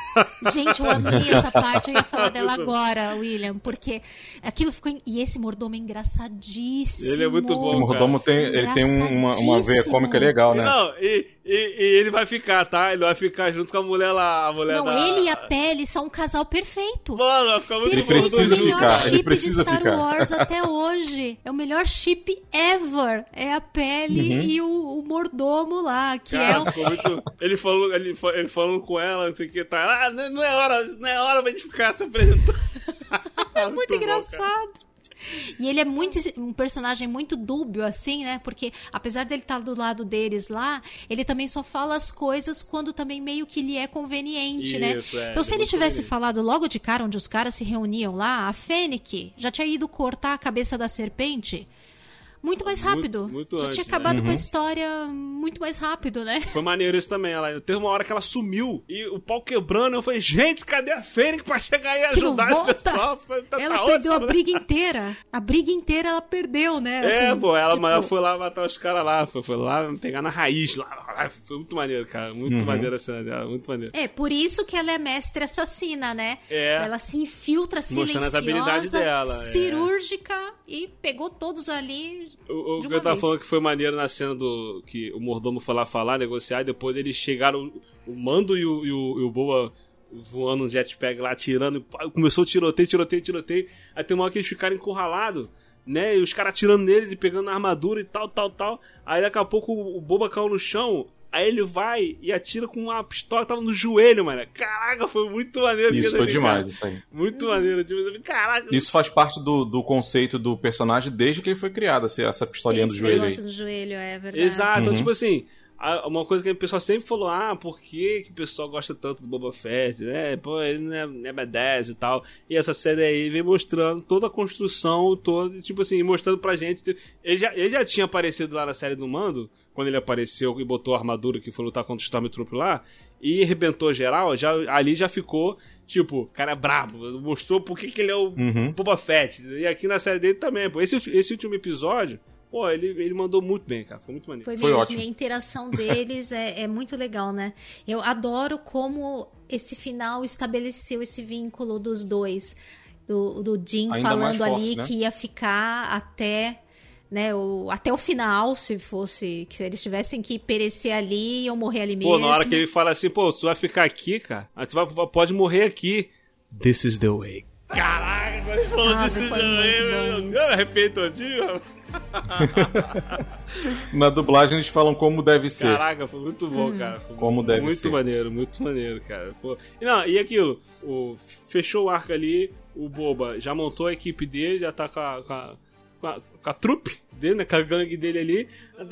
Gente, eu amei essa parte, eu ia falar dela agora, William, porque aquilo ficou. em- E esse mordomo é engraçadíssimo. Ele é muito bom, Esse mordomo tem, ele tem um- uma, uma veia cômica legal, né? Não, e, e- e ele vai ficar, tá? Ele vai ficar junto com a mulher lá, a mulher Não, da... ele e a Pele são um casal perfeito. Mano, vai ficar muito Ele bom precisa o melhor ficar, ele chip precisa de Star ficar. Wars até hoje. É o melhor chip ever. É a Pele Uhum. e o, o mordomo lá, que Cara, é um... ficou muito... Ele falou, ele, ele falando com ela, não sei o que, tá? Ah, não, é hora, não é hora pra gente ficar se apresentando. É muito bom, cara. engraçado. E ele é muito um personagem muito dúbio, assim, né? Porque apesar dele estar do lado deles lá, ele também só fala as coisas quando também meio que lhe é conveniente, né? Isso, é, então, se é ele muito tivesse conveniente. falado logo de cara onde os caras se reuniam lá, a Fennec já tinha ido cortar a cabeça da serpente muito mais Muito- rápido. muito já antes, tinha né? acabado Uhum. com a história muito mais rápido, né? Foi maneiro isso também. Ela, teve uma hora que ela sumiu e o pau quebrando. Eu falei, gente, cadê a Fênix pra chegar e ajudar esse pessoal? Foi- tá- Ela tá perdeu a ótimo, né? briga inteira. A briga inteira ela perdeu, né? É, Assim, pô, ela, tipo, ela foi lá matar os caras lá, foi, foi lá pegar na raiz lá. Foi muito maneiro, cara. Muito Uhum. maneiro a cena dela, muito maneiro. É, por isso que ela é mestre assassina, né? É. Ela se infiltra Mostrando as silenciosa, habilidades dela, é. E pegou todos ali O, o de que uma eu tava vez. falando que foi maneiro na cena do. que o mordomo foi lá falar, negociar, e depois eles chegaram, o Mando e o, e o, e o Boa voando um jetpack lá, atirando, começou tiroteio, tiroteio, tiroteio. Aí tem uma hora que eles ficaram encurralados, né? E os caras atirando neles e pegando a armadura e tal, tal, tal. Aí daqui a pouco o Boba caiu no chão. Aí ele vai e atira com uma pistola que tava no joelho, mano. Caraca, foi muito maneiro. Isso foi demais, cara. isso aí. Muito maneiro. Tipo, Caraca, Isso faz parte do, do conceito do personagem desde que ele foi criado, essa, essa pistolinha do Esse joelho aí. do joelho, é verdade. Exato, então, Uhum. tipo assim, uma coisa que o pessoal sempre falou, ah, por que, que o pessoal gosta tanto do Boba Fett? É, pô, ele não é, não é B10 e tal. E essa série aí vem mostrando toda a construção, toda, tipo assim, mostrando pra gente. Ele já, ele já tinha aparecido lá na série do Mando, quando ele apareceu e botou a armadura que foi lutar contra o Stormtrooper lá, e arrebentou geral, já, ali já ficou. Tipo, o cara é brabo, mostrou por que, que ele é o Uhum. Boba Fett. E aqui na série dele também, pô. Esse, esse último episódio, pô, ele, ele mandou muito bem, cara. Foi muito maneiro. Foi, Foi mesmo, ótimo. e a interação deles é, é muito legal, né? Eu adoro como esse final estabeleceu esse vínculo dos dois. Do, do Jim Ainda falando forte, ali né? que ia ficar até, né, o, até o final, se fosse. Que eles tivessem que perecer ali ou morrer ali mesmo. Pô, na hora que ele fala assim, pô, tu vai ficar aqui, cara, aí tu vai, pode morrer aqui. This is the way. Caraca, quando ele falou Ah, This is foi the muito way. Deus, arrepiei todinho. mano. Na dublagem eles falam como deve ser. Caraca, foi muito bom, cara. Foi Como deve muito ser. maneiro, muito maneiro, cara. Pô, e, não, e aquilo, o, fechou o arco ali, o Boba já montou a equipe dele, já tá com a, com a, com a, trupe dele, né, com a gangue dele ali.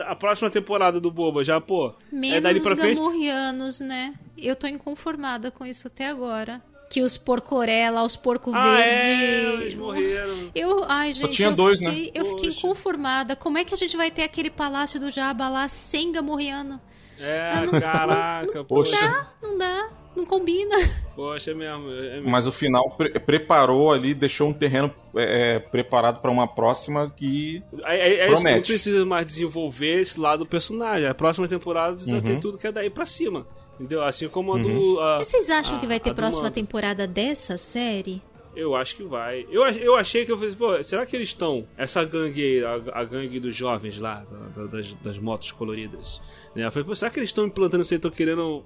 A próxima temporada do Boba já, pô, Menos é dali pra os frente. gamorreanos, né? Eu tô inconformada com isso até agora. Que os porcorela, os porco Ah, verde. é, eles morreram. Eu, ai, gente, tinha eu, dois, né? fiquei, eu fiquei Poxa. inconformada. Como é que a gente vai ter aquele palácio do Jabba lá sem gamorreano? É, Ah, não- caraca, Poxa. poxa. Dá, não dá, não combina. Poxa, é mesmo. É mesmo. Mas o final pre- preparou ali, deixou um terreno é, é, preparado pra uma próxima que. Aí, aí não Promete. precisa mais desenvolver esse lado do personagem. A próxima temporada já Uhum. tem tudo que é daí pra cima. Entendeu? Assim como a do. a- vocês acham a- que vai ter próxima temporada dessa série? Eu acho que vai. Eu, eu achei que eu falei, pô, será que eles estão. Essa gangue aí, a, a gangue dos jovens lá, da- da- das, das motos coloridas. Né? Eu falei, pô, será que eles estão implantando isso aí, estão querendo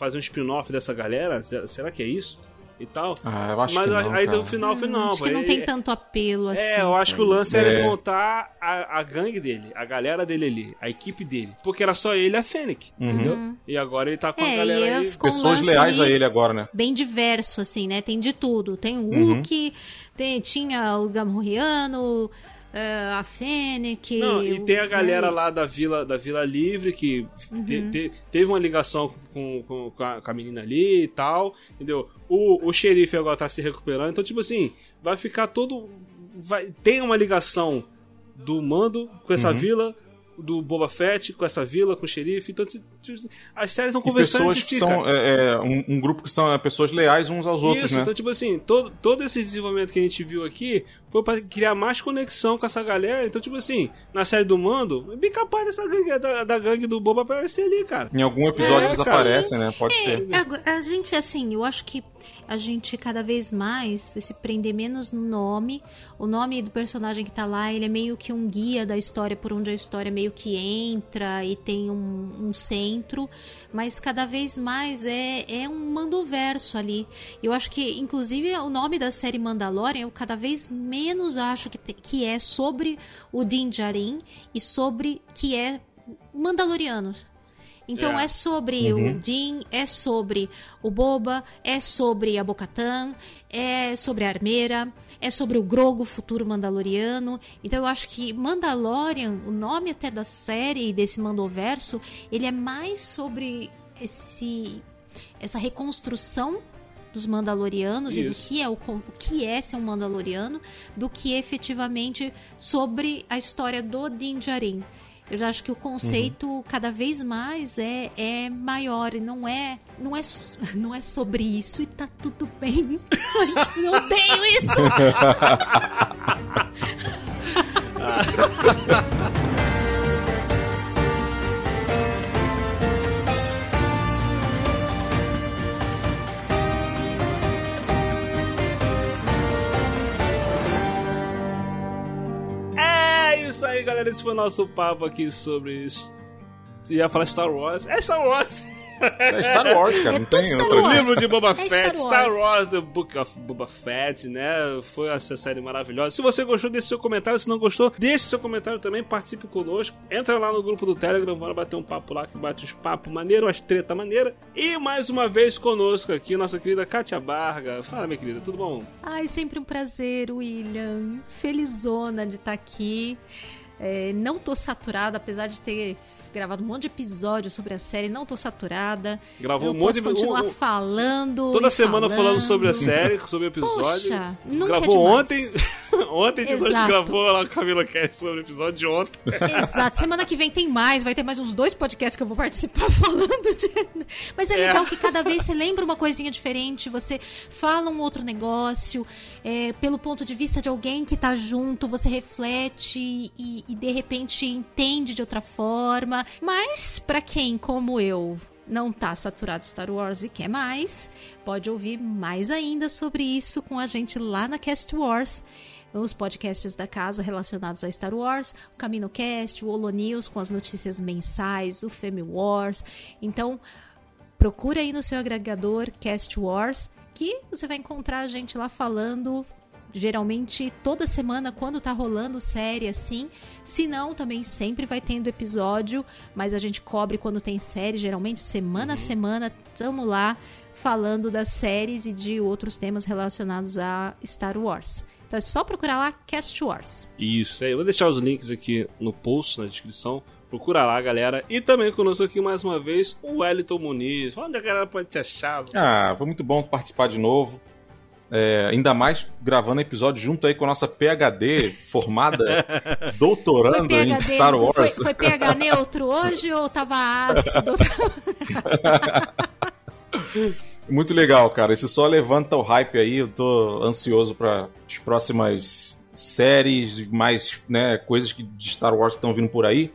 fazer um spin-off dessa galera? Será, que é isso? E tal. Ah, eu acho Mas que não, aí cara. no final foi não. Acho pô, que não é- tem é- tanto apelo assim. É, eu acho que o lance isso. era É. montar a, a gangue dele, a galera dele ali, a equipe dele. Porque era só ele e a Fennec, entendeu? E agora ele tá com a É, galera e aí. ficou um Pessoas lance leais ali a ele agora, né? bem diverso, assim, né? Tem de tudo. Tem o Uhum. Hulk, tem, tinha o Gamorreano, eh, a Fennec. Não, e o- tem a galera né? lá da Vila, da Vila Livre que te- te- teve uma ligação com, com, com a, com a menina ali e tal, entendeu? O, o xerife agora tá se recuperando, então, tipo assim, vai ficar todo. Vai, tem uma ligação do mando com essa vila, do Boba Fett com essa vila, com o xerife, então, as séries estão conversando pessoas entre que si, são. é, é, um, um grupo que são é, pessoas leais uns aos outros, Isso, né? então, tipo assim, todo, todo esse desenvolvimento que a gente viu aqui foi pra criar mais conexão com essa galera. Então, tipo assim, na série do Mando, é bem capaz dessa gangue, da, da gangue do Boba aparecer ali, cara. Em algum episódio É, eles cara. aparecem, né? Pode ser. É, a, a gente, assim, eu acho que a gente cada vez mais vai se prender menos no nome. O nome do personagem que tá lá, ele é meio que um guia da história, por onde a história meio que entra e tem um, um centro. Mas cada vez mais é, é um mandoverso ali. Eu acho que, inclusive, o nome da série Mandalorian, eu cada vez menos acho que, te- que é sobre o Din Djarin e sobre que é Mandalorianos. Então É. é, sobre o Din, é sobre o Boba, é sobre a Bocatan, é sobre a Armeira, é sobre o Grogo, futuro Mandaloriano. Então eu acho que Mandalorian, o nome até da série e desse Mandoverso, ele é mais sobre esse essa reconstrução dos Mandalorianos e do Isso. que é o, o que é ser um Mandaloriano, do que efetivamente sobre a história do Din Djarin. Eu já acho que o conceito cada vez mais é, é maior e não é, não é não é sobre isso e tá tudo bem. Eu odeio isso. É isso galera. Esse foi o nosso papo aqui sobre. Ia falar Star Wars. É Star Wars! É Star Wars, cara. É não tem Star outra Wars. livro de Boba É Fett, Star Star Wars. Wars, The Book of Boba Fett, né? Foi essa série maravilhosa. Se você gostou, deixe seu comentário. Se não gostou, deixe seu comentário também. Participe conosco. Entra lá no grupo do Telegram, bora bater um papo lá, que bate uns papos maneiros, umas treta maneira. E mais uma vez conosco aqui, nossa querida Kátia Barga. Fala, minha querida, tudo bom? Ai, sempre um prazer, William. Felizona de estar aqui. É, não tô saturada, apesar de ter gravado um monte de episódios sobre a série, não tô saturada. Gravou Eu um monte de- continuar um- falando. Toda semana falando falando sobre a série, sobre o episódio. Poxa, nunca Gravou é ontem. ontem de noite gravou lá com a Camila Cast sobre o episódio de ontem. Exato. Semana que vem tem mais, vai ter mais uns dois podcasts que eu vou participar falando de. Mas é É. legal que cada vez você lembra uma coisinha diferente, você fala um outro negócio, é, pelo ponto de vista de alguém que tá junto, você reflete e, e de repente entende de outra forma. Mas pra quem, como eu, não tá saturado Star Wars e quer mais, pode ouvir mais ainda sobre isso com a gente lá na Cast Wars os podcasts da casa relacionados a Star Wars, o CaminoCast, o Holo News com as notícias mensais, o Femi Wars. Então, procura aí no seu agregador Cast Wars, que você vai encontrar a gente lá falando geralmente toda semana quando tá rolando série assim. Se não, também sempre vai tendo episódio, mas a gente cobre quando tem série, geralmente semana a semana, tamo lá falando das séries e de outros temas relacionados a Star Wars. Então é só procurar lá Cast Wars. Isso aí, eu vou deixar os links aqui no post, na descrição. Procura lá, galera. E também conosco aqui mais uma vez o Wellington Muniz. Onde a galera pode te achar? Ah, foi muito bom participar de novo. É, ainda mais gravando episódio junto aí com a nossa PHD formada, doutorando em PHD, Star Wars. Foi, foi PH neutro hoje ou tava ácido? Muito legal, cara. Isso só levanta o hype aí. Eu tô ansioso para as próximas séries, mais né, coisas que- de Star Wars que estão vindo por aí.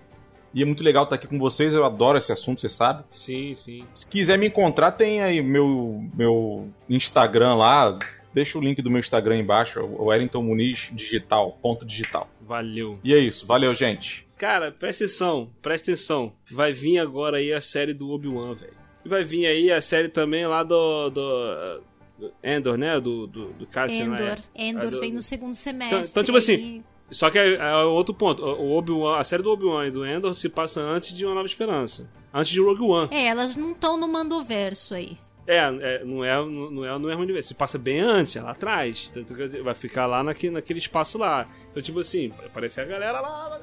E é muito legal estar aqui com vocês. Eu adoro esse assunto, você sabe. Sim, sim. Se quiser me encontrar, tem aí meu, meu Instagram lá. Deixa o link do meu Instagram embaixo, o Wellington Muniz Digital, ponto digital. Valeu. E é isso, valeu, gente. Cara, presta atenção, presta atenção. Vai vir agora aí a série do Obi-Wan, velho. E vai vir aí a série também lá do. do, do Endor, né? Do, do, do Cassian, Endor. né? Endor do- vem no segundo semestre. então, tipo assim, Só que é, é outro ponto. O Obi-Wan, a série do Obi-Wan e do Endor se passa antes de Uma Nova Esperança. Antes de Rogue One. É, elas não estão no mandoverso aí. É, é, não é não é no mesmo universo. Se passa bem antes, é lá atrás. Tanto que vai ficar lá naquele, naquele espaço lá. Então, tipo assim, vai aparecer a galera lá.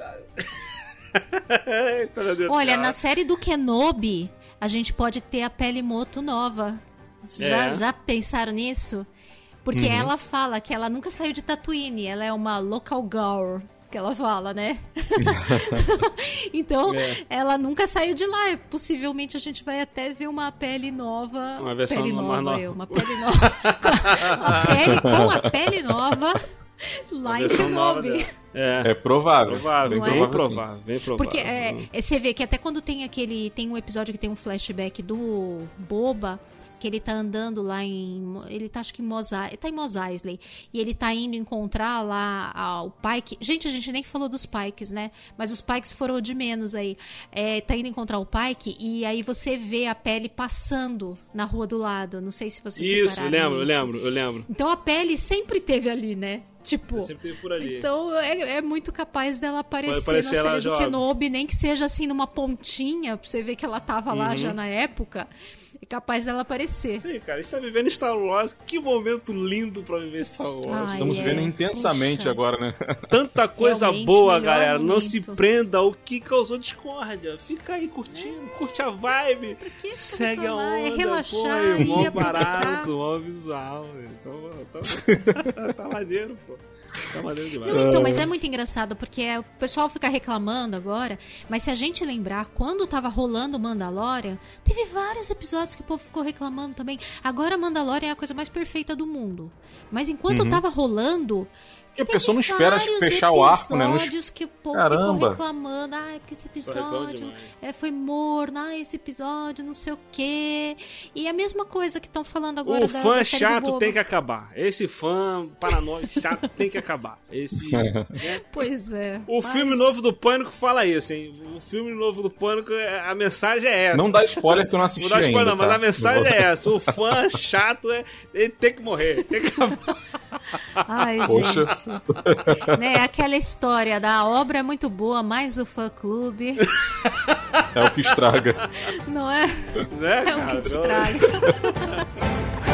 do Olha, na série do Kenobi, a gente pode ter a pele moto nova. Já, É. já pensaram nisso? Porque ela fala que ela nunca saiu de Tatooine, ela é uma local girl, que ela fala, né? então, É. ela nunca saiu de lá. Possivelmente a gente vai até ver uma pele nova. Uma versão pele nova, nova. eu, uma pele nova. a pele com a pele nova Lá em. É, É provável. provável, bem é? provável, bem provável. Porque é, é, você vê que até quando tem aquele. Tem um episódio que tem um flashback do Boba. Que ele tá andando lá em. Ele tá, acho que em Mos Eisley. Ele tá em Mos Eisley. E ele tá indo encontrar lá o Pike. Gente, a gente nem falou dos Pikes, né? Mas os Pikes foram de menos aí. É, tá indo encontrar o Pike e aí você vê a pele passando na rua do lado. Não sei se vocês Isso, eu lembro, eu isso. lembro, eu lembro. Então a pele sempre teve ali, né? Tipo. Sempre teve por ali. Então é, é muito capaz dela aparecer, na ela série do já- Kenobi, nem que seja assim numa pontinha, pra você ver que ela tava Uhum. lá já na época. É capaz dela aparecer. Sim, cara, a gente tá vivendo Star Wars. Que momento lindo pra viver Star Wars. Ai, Estamos é. vendo intensamente Puxa. agora, né? Tanta coisa Realmente, boa, galera. Não momento. se prenda ao que causou discórdia. Fica aí curtindo, curte a vibe. Pra que Segue a reclamar? onda. É relaxar pô, e mó aproveitar. barato, mó visual. Então, tá, tá maneiro, pô. Tá maneiro demais. Não, então, mas é muito engraçado, porque é- o pessoal fica reclamando agora, mas se a gente lembrar, quando tava rolando Mandalorian, teve vários episódios que o povo ficou reclamando também. Agora Mandalorian é a coisa mais perfeita do mundo. Mas enquanto tava rolando. Porque a teve pessoa não espera fechar o arco, né? Não que o povo Caramba. ficou reclamando. Ai, porque esse bom episódio é, foi morno. Ai, esse episódio não sei o quê. E a mesma coisa que estão falando agora O da, fã da chato tem que acabar. Esse fã paranoico chato tem que acabar. Esse. né? Pois é. O mas- filme novo do Pânico fala isso, hein? O filme novo do Pânico, é- a mensagem é essa. Não dá spoiler que eu não assisti Vou dar spoiler, ainda. não, mas tá? a mensagem Não é essa. O fã chato é. Ele tem que morrer. Tem que acabar. Ai, Poxa. gente. né, aquela história da obra é muito boa, mas o fã clube É o que estraga. não é? Né, É o que estraga.